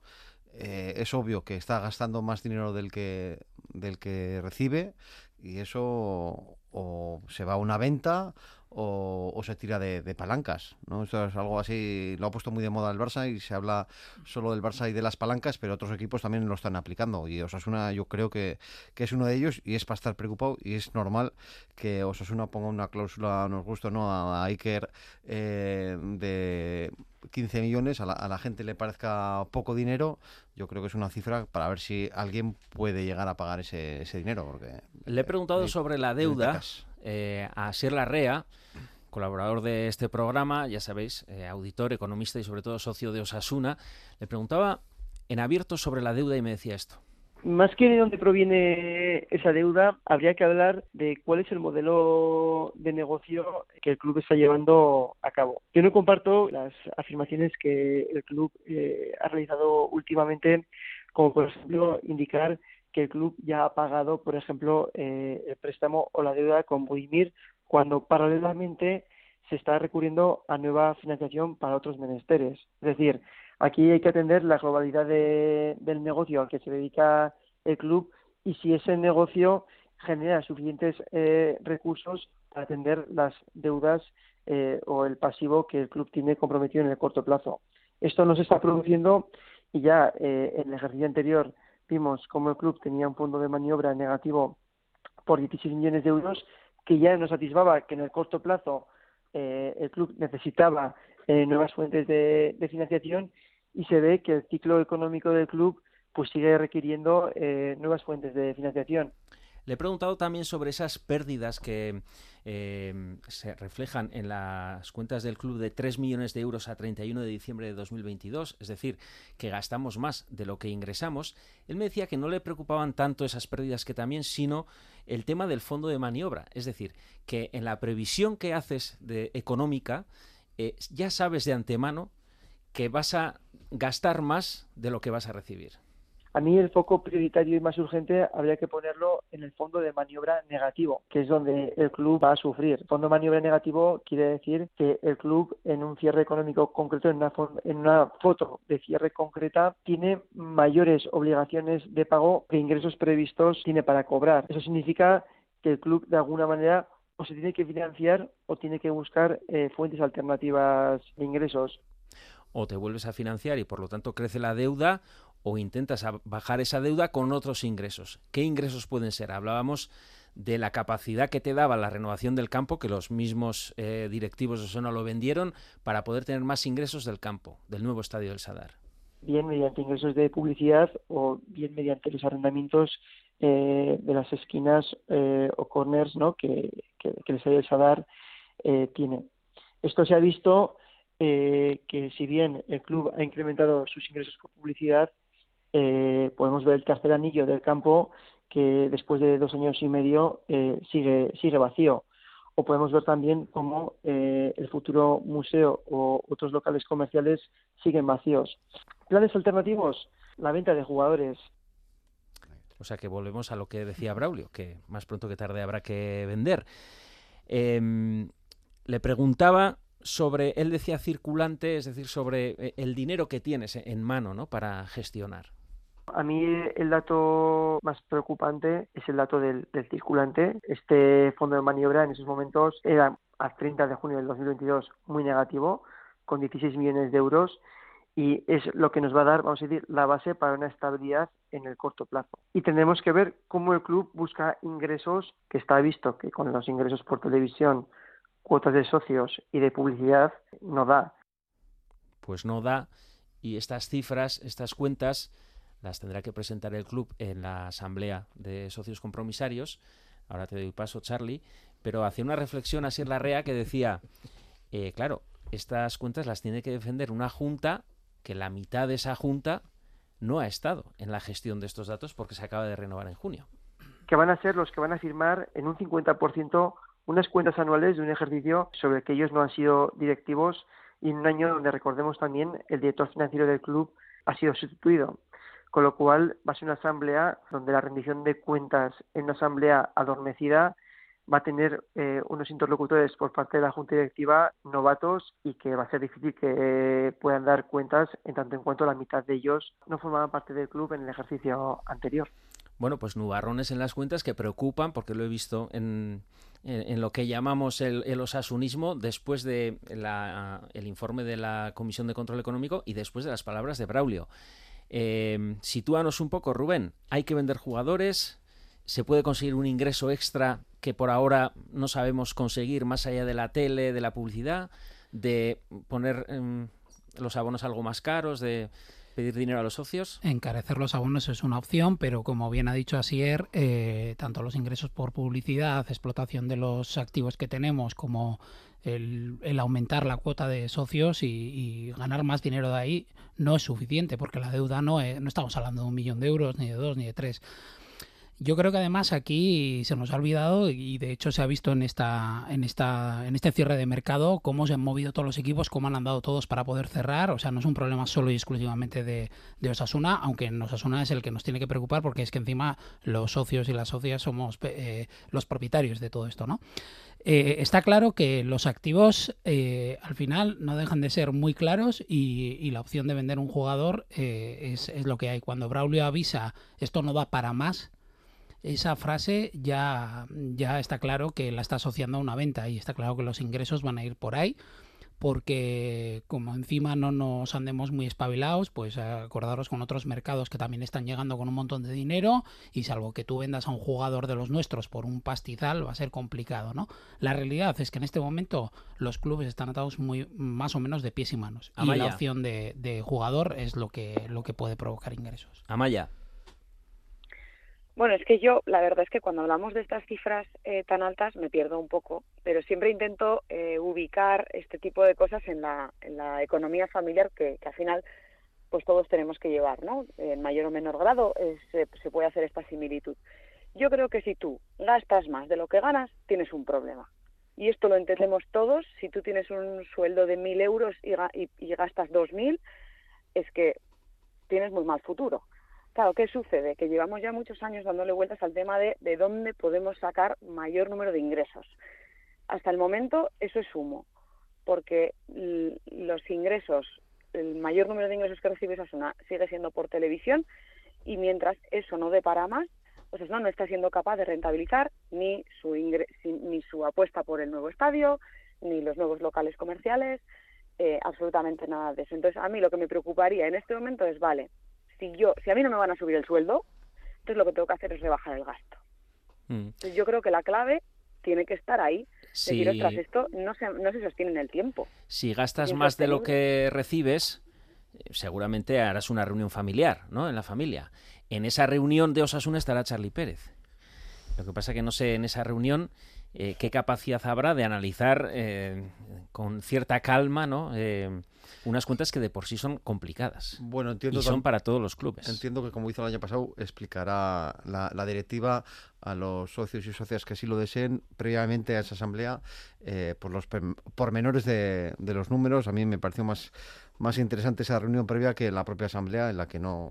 [SPEAKER 4] eh, es obvio que está gastando más dinero del que, del que recibe y eso o se va a una venta o, se tira de, palancas. ¿no? Esto es algo así, lo ha puesto muy de moda el Barça y se habla solo del Barça y de las palancas, pero otros equipos también lo están aplicando. Y Osasuna yo creo que, que es uno de ellos y es para estar preocupado y es normal que Osasuna ponga una cláusula, nos gusta, ¿no? a, Iker eh, de 15 millones, a la, a la, gente le parezca poco dinero, yo creo que es una cifra para ver si alguien puede llegar a pagar ese, ese dinero. Porque,
[SPEAKER 2] le he preguntado sobre la deuda eh, a Sir Larrea, colaborador de este programa, ya sabéis, eh, auditor, economista y sobre todo socio de Osasuna. Le preguntaba en abierto sobre la deuda y me decía esto.
[SPEAKER 15] Más que de dónde proviene esa deuda, habría que hablar de cuál es el modelo de negocio que el club está llevando a cabo. Yo no comparto las afirmaciones que el club eh, ha realizado últimamente, como por ejemplo indicar que el club ya ha pagado, por ejemplo, eh, el préstamo o la deuda con Budimir, cuando paralelamente se está recurriendo a nueva financiación para otros menesteres. Es decir, aquí hay que atender la globalidad del negocio al que se dedica el club y si ese negocio genera suficientes eh, recursos para atender las deudas eh, o el pasivo que el club tiene comprometido en el corto plazo. Esto no se está produciendo y ya en el ejercicio anterior vimos cómo el club tenía un fondo de maniobra negativo por 16 millones de euros, que ya nos satisfaba que en el corto plazo eh, el club necesitaba eh, nuevas fuentes de, financiación y se ve que el ciclo económico del club pues sigue requiriendo eh, nuevas fuentes de financiación.
[SPEAKER 2] Le he preguntado también sobre esas pérdidas que eh, se reflejan en las cuentas del club de 3 millones de euros a 31 de diciembre de 2022, es decir, que gastamos más de lo que ingresamos. Él me decía que no le preocupaban tanto esas pérdidas que también, sino el tema del fondo de maniobra, es decir, que en la previsión que haces de económica eh, ya sabes de antemano que vas a gastar más de lo que vas a recibir.
[SPEAKER 15] A mí el foco prioritario y más urgente habría que ponerlo en el fondo de maniobra negativo, que es donde el club va a sufrir. Fondo de maniobra negativo quiere decir que el club en un cierre económico concreto, en una, en una foto de cierre concreta, tiene mayores obligaciones de pago que ingresos previstos tiene para cobrar. Eso significa que el club de alguna manera o se tiene que financiar o tiene que buscar eh, fuentes alternativas de ingresos
[SPEAKER 2] o te vuelves a financiar y por lo tanto crece la deuda o intentas bajar esa deuda con otros ingresos. ¿Qué ingresos pueden ser? Hablábamos de la capacidad que te daba la renovación del campo, que los mismos eh, directivos de Osona lo vendieron para poder tener más ingresos del campo, del nuevo estadio del Sadar.
[SPEAKER 15] Bien mediante ingresos de publicidad o bien mediante los arrendamientos eh, de las esquinas eh, o corners ¿no? que, que, que el estadio del Sadar tiene. Esto se ha visto que si bien el club ha incrementado sus ingresos por publicidad, eh, podemos ver el tercer anillo del campo que después de dos años y medio eh, sigue, sigue vacío. O podemos ver también cómo eh, el futuro museo o otros locales comerciales siguen vacíos. Planes alternativos, la venta de jugadores.
[SPEAKER 2] O sea que volvemos a lo que decía Braulio, que más pronto que tarde habrá que vender. Em, le preguntaba sobre, él decía circulante, es decir, sobre el dinero que tienes en mano ¿no? para gestionar.
[SPEAKER 15] A mí el dato más preocupante es el dato del, circulante. Este fondo de maniobra en esos momentos era a 30 de junio del 2022 muy negativo, con 16 millones de euros y es lo que nos va a dar, vamos a decir, la base para una estabilidad en el corto plazo. Y tendremos que ver cómo el club busca ingresos, que está visto que con los ingresos por televisión, cuotas de socios y de publicidad no da.
[SPEAKER 2] Pues no da y estas cifras, estas cuentas, las tendrá que presentar el club en la asamblea de socios compromisarios. Ahora te doy paso, Charlie, pero hacía una reflexión así en la REA que decía, eh, claro, estas cuentas las tiene que defender una junta que la mitad de esa junta no ha estado en la gestión de estos datos porque se acaba de renovar en junio.
[SPEAKER 15] Que van a ser los que van a firmar en un 50% unas cuentas anuales de un ejercicio sobre que ellos no han sido directivos y en un año donde recordemos también el director financiero del club ha sido sustituido. Con lo cual va a ser una asamblea donde la rendición de cuentas en una asamblea adormecida va a tener eh, unos interlocutores por parte de la Junta Directiva novatos y que va a ser difícil que puedan dar cuentas en tanto en cuanto la mitad de ellos no formaban parte del club en el ejercicio anterior.
[SPEAKER 2] Bueno, pues nubarrones en las cuentas que preocupan, porque lo he visto en, en, lo que llamamos el, el osasunismo, después de el informe de la Comisión de Control Económico y después de las palabras de Braulio. Eh, sitúanos un poco, Rubén. Hay que vender jugadores, se puede conseguir un ingreso extra que por ahora no sabemos conseguir más allá de la tele, de la publicidad, de poner em, los abonos algo más caros, de pedir dinero a los socios?
[SPEAKER 7] Encarecer los abonos es una opción, pero como bien ha dicho Asier, eh, tanto los ingresos por publicidad, explotación de los activos que tenemos, como el, aumentar la cuota de socios y, ganar más dinero de ahí no es suficiente, porque la deuda no, no estamos hablando de un millón de euros, ni de dos, ni de tres. Yo creo que además aquí se nos ha olvidado y de hecho se ha visto en esta en esta en este cierre de mercado cómo se han movido todos los equipos, cómo han andado todos para poder cerrar. O sea, no es un problema solo y exclusivamente de, Osasuna, aunque en Osasuna es el que nos tiene que preocupar porque es que encima los socios y las socias somos eh, los propietarios de todo esto, ¿no? Eh, está claro que los activos eh, al final no dejan de ser muy claros y, la opción de vender un jugador es, es lo que hay. Cuando Braulio avisa esto no va para más, esa frase ya, ya está claro que la está asociando a una venta y está claro que los ingresos van a ir por ahí porque como encima no nos andemos muy espabilados, pues acordaros con otros mercados que también están llegando con un montón de dinero y salvo que tú vendas a un jugador de los nuestros por un pastizal va a ser complicado, ¿no? La realidad es que en este momento los clubes están atados muy más o menos de pies y manos y la opción de, de, jugador es lo que lo que puede provocar ingresos.
[SPEAKER 2] Amaya,
[SPEAKER 8] bueno, es que yo, la verdad es que cuando hablamos de estas cifras eh, tan altas me pierdo un poco, pero siempre intento eh, ubicar este tipo de cosas en la, en la economía familiar que, al final pues todos tenemos que llevar, ¿no? En mayor o menor grado se puede hacer esta similitud. Yo creo que si tú gastas más de lo que ganas, tienes un problema. Y esto lo entendemos todos. Si tú tienes un sueldo de mil euros y, y, y gastas dos mil, es que tienes muy mal futuro. Claro, ¿qué sucede? Que llevamos ya muchos años dándole vueltas al tema de, de dónde podemos sacar mayor número de ingresos. Hasta el momento eso es humo, porque los ingresos, el mayor número de ingresos que recibe Osasuna sigue siendo por televisión y mientras eso no dé para más, pues no está siendo capaz de rentabilizar ni su, ni su apuesta por el nuevo estadio, ni los nuevos locales comerciales, eh, absolutamente nada de eso. Entonces, a mí lo que me preocuparía en este momento es, vale, si yo, si a mí no me van a subir el sueldo, entonces lo que tengo que hacer es rebajar el gasto. Mm. Entonces yo creo que la clave tiene que estar ahí. Si, decir, ostras, esto no se, no se sostiene en el tiempo.
[SPEAKER 2] Si gastas más de lo que recibes, seguramente harás una reunión familiar, ¿no? En la familia. En esa reunión de Osasuna estará Charlie Pérez. Lo que pasa que no sé en esa reunión eh, qué capacidad habrá de analizar eh, con cierta calma, ¿no? Eh, unas cuentas que de por sí son complicadas.
[SPEAKER 4] Bueno, entiendo.
[SPEAKER 2] Y son para todos los clubes.
[SPEAKER 4] Entiendo que, como hizo el año pasado, explicará la, directiva a los socios y socias que así lo deseen previamente a esa asamblea eh, por los pormenores de, de los números. A mí me pareció más, más interesante esa reunión previa que la propia asamblea en la que no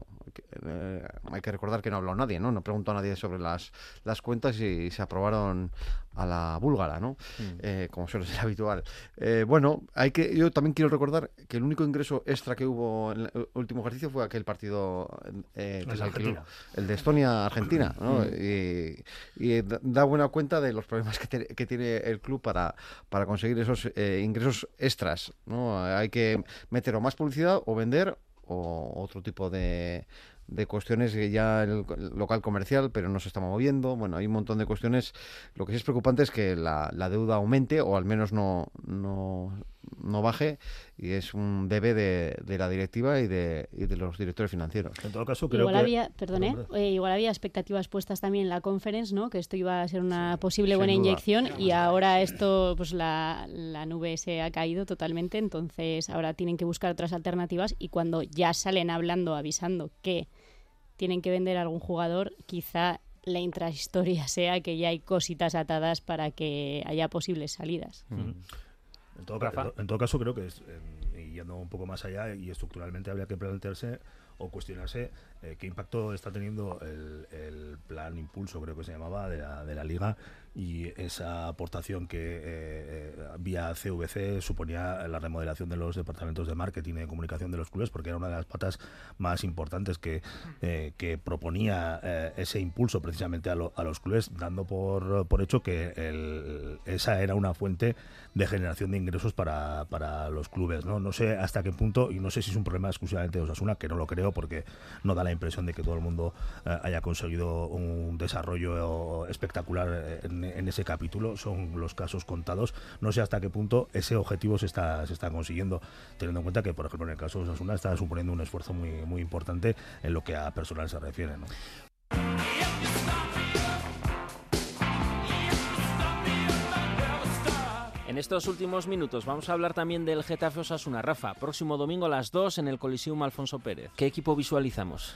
[SPEAKER 4] eh, hay que recordar que no habló nadie, ¿no? No preguntó a nadie sobre las, las cuentas y se aprobaron a la búlgara, ¿no?
[SPEAKER 2] Mm.
[SPEAKER 4] Eh, como suele ser habitual. Eh, bueno, hay que, yo también quiero recordar que el único ingreso extra que hubo en el último ejercicio fue aquel partido eh, que
[SPEAKER 3] El de
[SPEAKER 4] alquiló,
[SPEAKER 3] Argentina.
[SPEAKER 4] el de Estonia-Argentina, ¿no?
[SPEAKER 3] Mm.
[SPEAKER 4] Y, y da- buena cuenta de los problemas que, te- que tiene el club para, para conseguir esos eh, ingresos extras, ¿no? Hay que meter o más publicidad o vender o otro tipo de, de cuestiones que ya el, el local comercial, pero no se está moviendo. Bueno, hay un montón de cuestiones. Lo que sí es preocupante es que la, la deuda aumente o al menos no, no, no baje y es un debe de, de la directiva y de, y de los directores financieros.
[SPEAKER 3] En todo caso,
[SPEAKER 5] Igual había, perdone, eh, igual había expectativas puestas también en la conference, ¿no? Que esto iba a ser una posible
[SPEAKER 4] sin
[SPEAKER 5] buena
[SPEAKER 4] duda.
[SPEAKER 5] inyección y ahora esto, pues la, la nube se ha caído totalmente, entonces ahora tienen que buscar otras alternativas y cuando ya salen hablando, avisando que tienen que vender a algún jugador, quizá la intrahistoria sea que ya hay cositas atadas para que haya posibles salidas.
[SPEAKER 3] En todo, ca- en todo caso, creo que es, eh, y yendo un poco más allá y estructuralmente habría que plantearse o cuestionarse eh, qué impacto está teniendo el, el plan impulso, creo que se llamaba, de la, de la liga y esa aportación que eh, eh, vía CVC suponía la remodelación de los departamentos de marketing y de comunicación de los clubes, porque era una de las patas más importantes que, eh, que proponía ese impulso precisamente a, lo- a los clubes, dando por, por hecho que esa era una fuente de generación de ingresos para, para los clubes. ¿no? no sé hasta qué punto, y no sé si es un problema exclusivamente de Osasuna, que no lo creo porque no da la impresión de que todo el mundo haya conseguido un desarrollo espectacular eh, en, ese capítulo. Son los casos contados. No sé hasta qué punto ese objetivo se está, se está consiguiendo, teniendo en cuenta que, por ejemplo, en el caso de Osasuna está suponiendo un esfuerzo muy, muy importante en lo que a personal se refiere. ¿no?
[SPEAKER 2] En estos últimos minutos vamos a hablar también del Getafe Osasuna. Rafa, próximo domingo a las 2 en el Coliseum Alfonso Pérez. ¿Qué equipo visualizamos?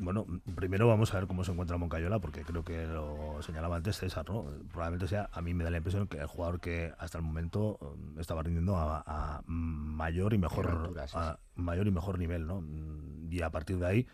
[SPEAKER 3] Bueno, primero vamos a ver cómo se encuentra Moncayola, porque creo que lo señalaba antes César, ¿no? Probablemente sea, a mí me da la impresión que el jugador que hasta el momento um, estaba rindiendo a, a mayor y mejor
[SPEAKER 6] Mayor altura, sí,
[SPEAKER 3] a mayor y mejor nivel, ¿no? Mm, Y a partir de ahí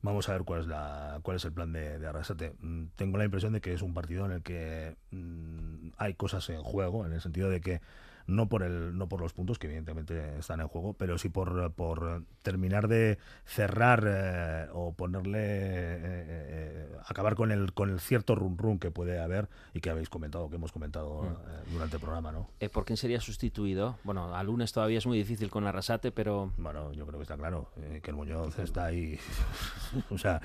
[SPEAKER 3] vamos a ver cuál es la cuál es el plan de, de Arrasate. Mm, Tengo la impresión de que es un partido en el que mm, hay cosas en juego, en el sentido de que no por el no por los puntos que evidentemente están en juego pero sí por, por terminar de cerrar eh, o ponerle eh, eh, acabar con el con el cierto run run que puede haber y que habéis comentado que hemos comentado
[SPEAKER 2] Mm.
[SPEAKER 3] eh, durante el programa no
[SPEAKER 2] ¿Por quién sería sustituido? Bueno, a lunes todavía es muy difícil con Arrasate, pero...
[SPEAKER 3] Bueno, yo creo que está claro que el Muñoz está ahí. o sea,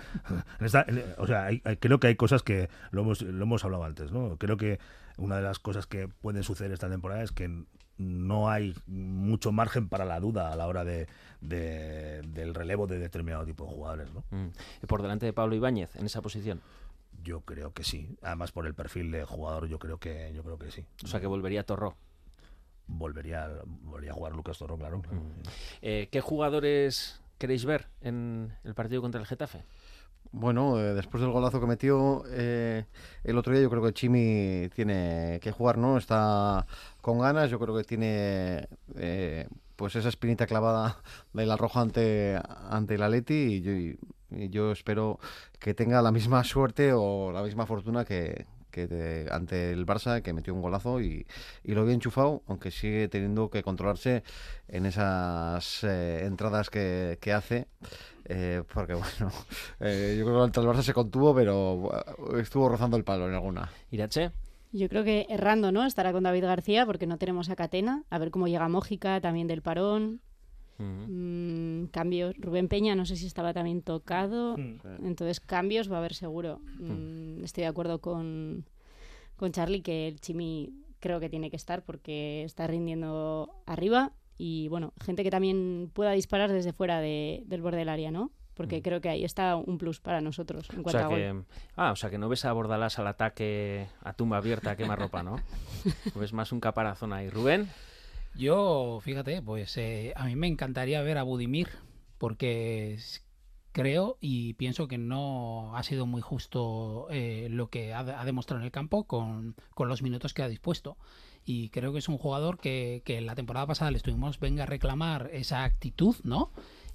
[SPEAKER 3] en esta- en- o sea hay- hay- creo que hay cosas que lo hemos, lo hemos hablado antes, ¿no? Creo que una de las cosas que pueden suceder esta temporada es que no hay mucho margen para la duda a la hora de, de- del relevo de determinado tipo de jugadores, ¿no?
[SPEAKER 2] Mm. Y por delante de Pablo Ibáñez en esa posición.
[SPEAKER 3] Yo creo que sí. Además por el perfil de jugador, yo creo que yo creo que sí.
[SPEAKER 2] O sea que volvería Torró.
[SPEAKER 3] Volvería, volvería a jugar Lucas Torro, claro. claro.
[SPEAKER 2] Eh, ¿Qué jugadores queréis ver en el partido contra el Getafe?
[SPEAKER 4] Bueno, eh, después del golazo que metió eh, el otro día, yo creo que Chimi tiene que jugar, ¿no? Está con ganas, yo creo que tiene eh, pues esa espinita clavada de la roja ante, ante el Atleti y yo, y yo espero que tenga la misma suerte o la misma fortuna que, que ante el Barça, que metió un golazo y, y lo había enchufado, aunque sigue teniendo que controlarse en esas eh, entradas que, que hace. eh, porque bueno, eh, yo creo que ante el Barça se contuvo, pero estuvo rozando el palo en alguna.
[SPEAKER 2] Irache.
[SPEAKER 5] Yo creo que errando, ¿no? Estará con David García porque no tenemos a Catena. A ver cómo llega Mójica, también del parón. Mm, cambios. Rubén Peña, no sé si estaba también tocado. Entonces, cambios va a haber seguro. Mm, estoy de acuerdo con, con Charlie que el Chimi creo que tiene que estar porque está rindiendo arriba. Y bueno, gente que también pueda disparar desde fuera de- del borde del área, ¿no? Porque creo que ahí está un plus para nosotros en
[SPEAKER 2] O
[SPEAKER 5] cuanto
[SPEAKER 2] sea,
[SPEAKER 5] a gol.
[SPEAKER 2] que, ah, o sea que no ves a Bordalás al ataque a tumba abierta a quemarropa, ¿no? ves más un caparazón ahí. Rubén.
[SPEAKER 7] Yo, fíjate, pues eh, a mí me encantaría ver a Budimir, porque creo y pienso que no ha sido muy justo eh, lo que ha, ha demostrado en el campo con, con los minutos que ha dispuesto. Y creo que es un jugador que, que la temporada pasada le estuvimos venga a reclamar esa actitud, ¿no?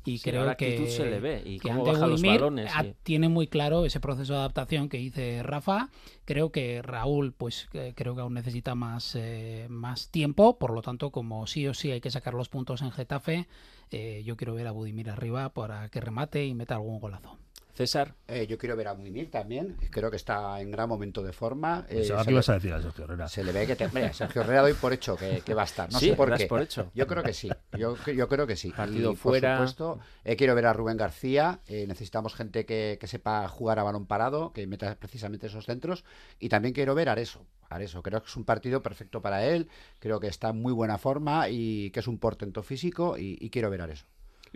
[SPEAKER 7] Y
[SPEAKER 2] Sí,
[SPEAKER 7] creo que,
[SPEAKER 2] se le ve, y
[SPEAKER 7] que ante Budimir,
[SPEAKER 2] balones, sí.
[SPEAKER 7] tiene muy claro ese proceso de adaptación que dice Rafa. Creo que Raúl, pues eh, creo que aún necesita más, eh, más tiempo, por lo tanto, como sí o sí hay que sacar los puntos en Getafe, eh, yo quiero ver a Budimir arriba para que remate y meta algún golazo.
[SPEAKER 2] César.
[SPEAKER 6] Eh, yo quiero ver a Budimir también. Creo que está en gran momento de forma. Eh,
[SPEAKER 3] Pensaba
[SPEAKER 6] se le-
[SPEAKER 3] a decir a Sergio Herrera.
[SPEAKER 6] Se le ve que te... Hombre, Sergio Herrera doy por hecho que, que va a estar. No
[SPEAKER 2] Sí,
[SPEAKER 6] sé por
[SPEAKER 2] das
[SPEAKER 6] qué.
[SPEAKER 2] por hecho.
[SPEAKER 6] Yo creo que sí. Yo, yo creo que sí.
[SPEAKER 2] Partido
[SPEAKER 6] Y,
[SPEAKER 2] fuera.
[SPEAKER 6] Por supuesto, eh, quiero ver a Rubén García. eh, necesitamos gente que, que sepa jugar a balón parado, que meta precisamente esos centros. Y también quiero ver a Areso. Areso, creo que es un partido perfecto para él. Creo que está en muy buena forma y que es un portento físico. Y, y quiero ver a Areso.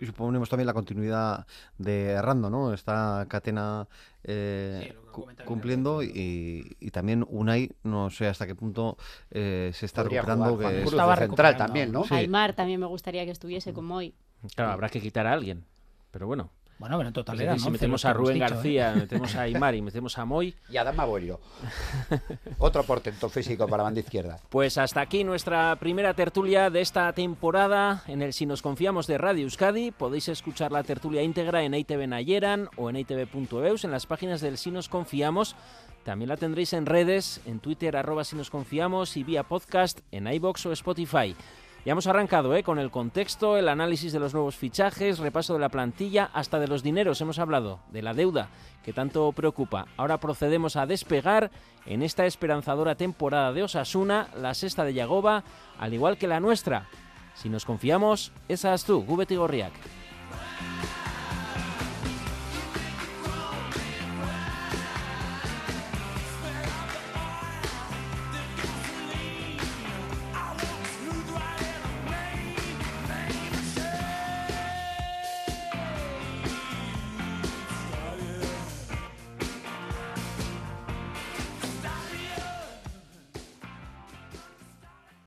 [SPEAKER 4] Y suponemos también la continuidad de Rando, ¿no? Esta cadena eh, cu- cumpliendo y, y también Unai, no sé hasta qué punto eh, se está
[SPEAKER 6] Podría
[SPEAKER 4] recuperando.
[SPEAKER 6] jugar
[SPEAKER 4] que
[SPEAKER 6] Cruz
[SPEAKER 4] es-
[SPEAKER 6] de central también, ¿no?
[SPEAKER 4] Sí.
[SPEAKER 5] Aymar también me gustaría que estuviese como hoy.
[SPEAKER 2] Claro, habrá que quitar a alguien. Pero bueno.
[SPEAKER 7] Bueno, pero en total eran
[SPEAKER 2] si
[SPEAKER 7] 11
[SPEAKER 2] metemos a Rubén
[SPEAKER 7] dicho, ¿eh?
[SPEAKER 2] García, metemos a Aymar y metemos a Moy.
[SPEAKER 6] Y a Dama Borio. Otro portento físico para la banda izquierda.
[SPEAKER 2] Pues hasta aquí nuestra primera tertulia de esta temporada en el Si nos confiamos de Radio Euskadi. Podéis escuchar la tertulia íntegra en ITV Nayeran o en itv.eus en las páginas del Si nos confiamos. También la tendréis en redes, en Twitter arroba Si nos confiamos y vía podcast en iBox o Spotify. Ya hemos arrancado ¿eh? con el contexto, el análisis de los nuevos fichajes, repaso de la plantilla, hasta de los dineros hemos hablado, de la deuda que tanto preocupa. Ahora procedemos a despegar en esta esperanzadora temporada de Osasuna, la sexta de Yagoba, al igual que la nuestra. Si nos confiamos, esa es tú, Gubeti Gorriak.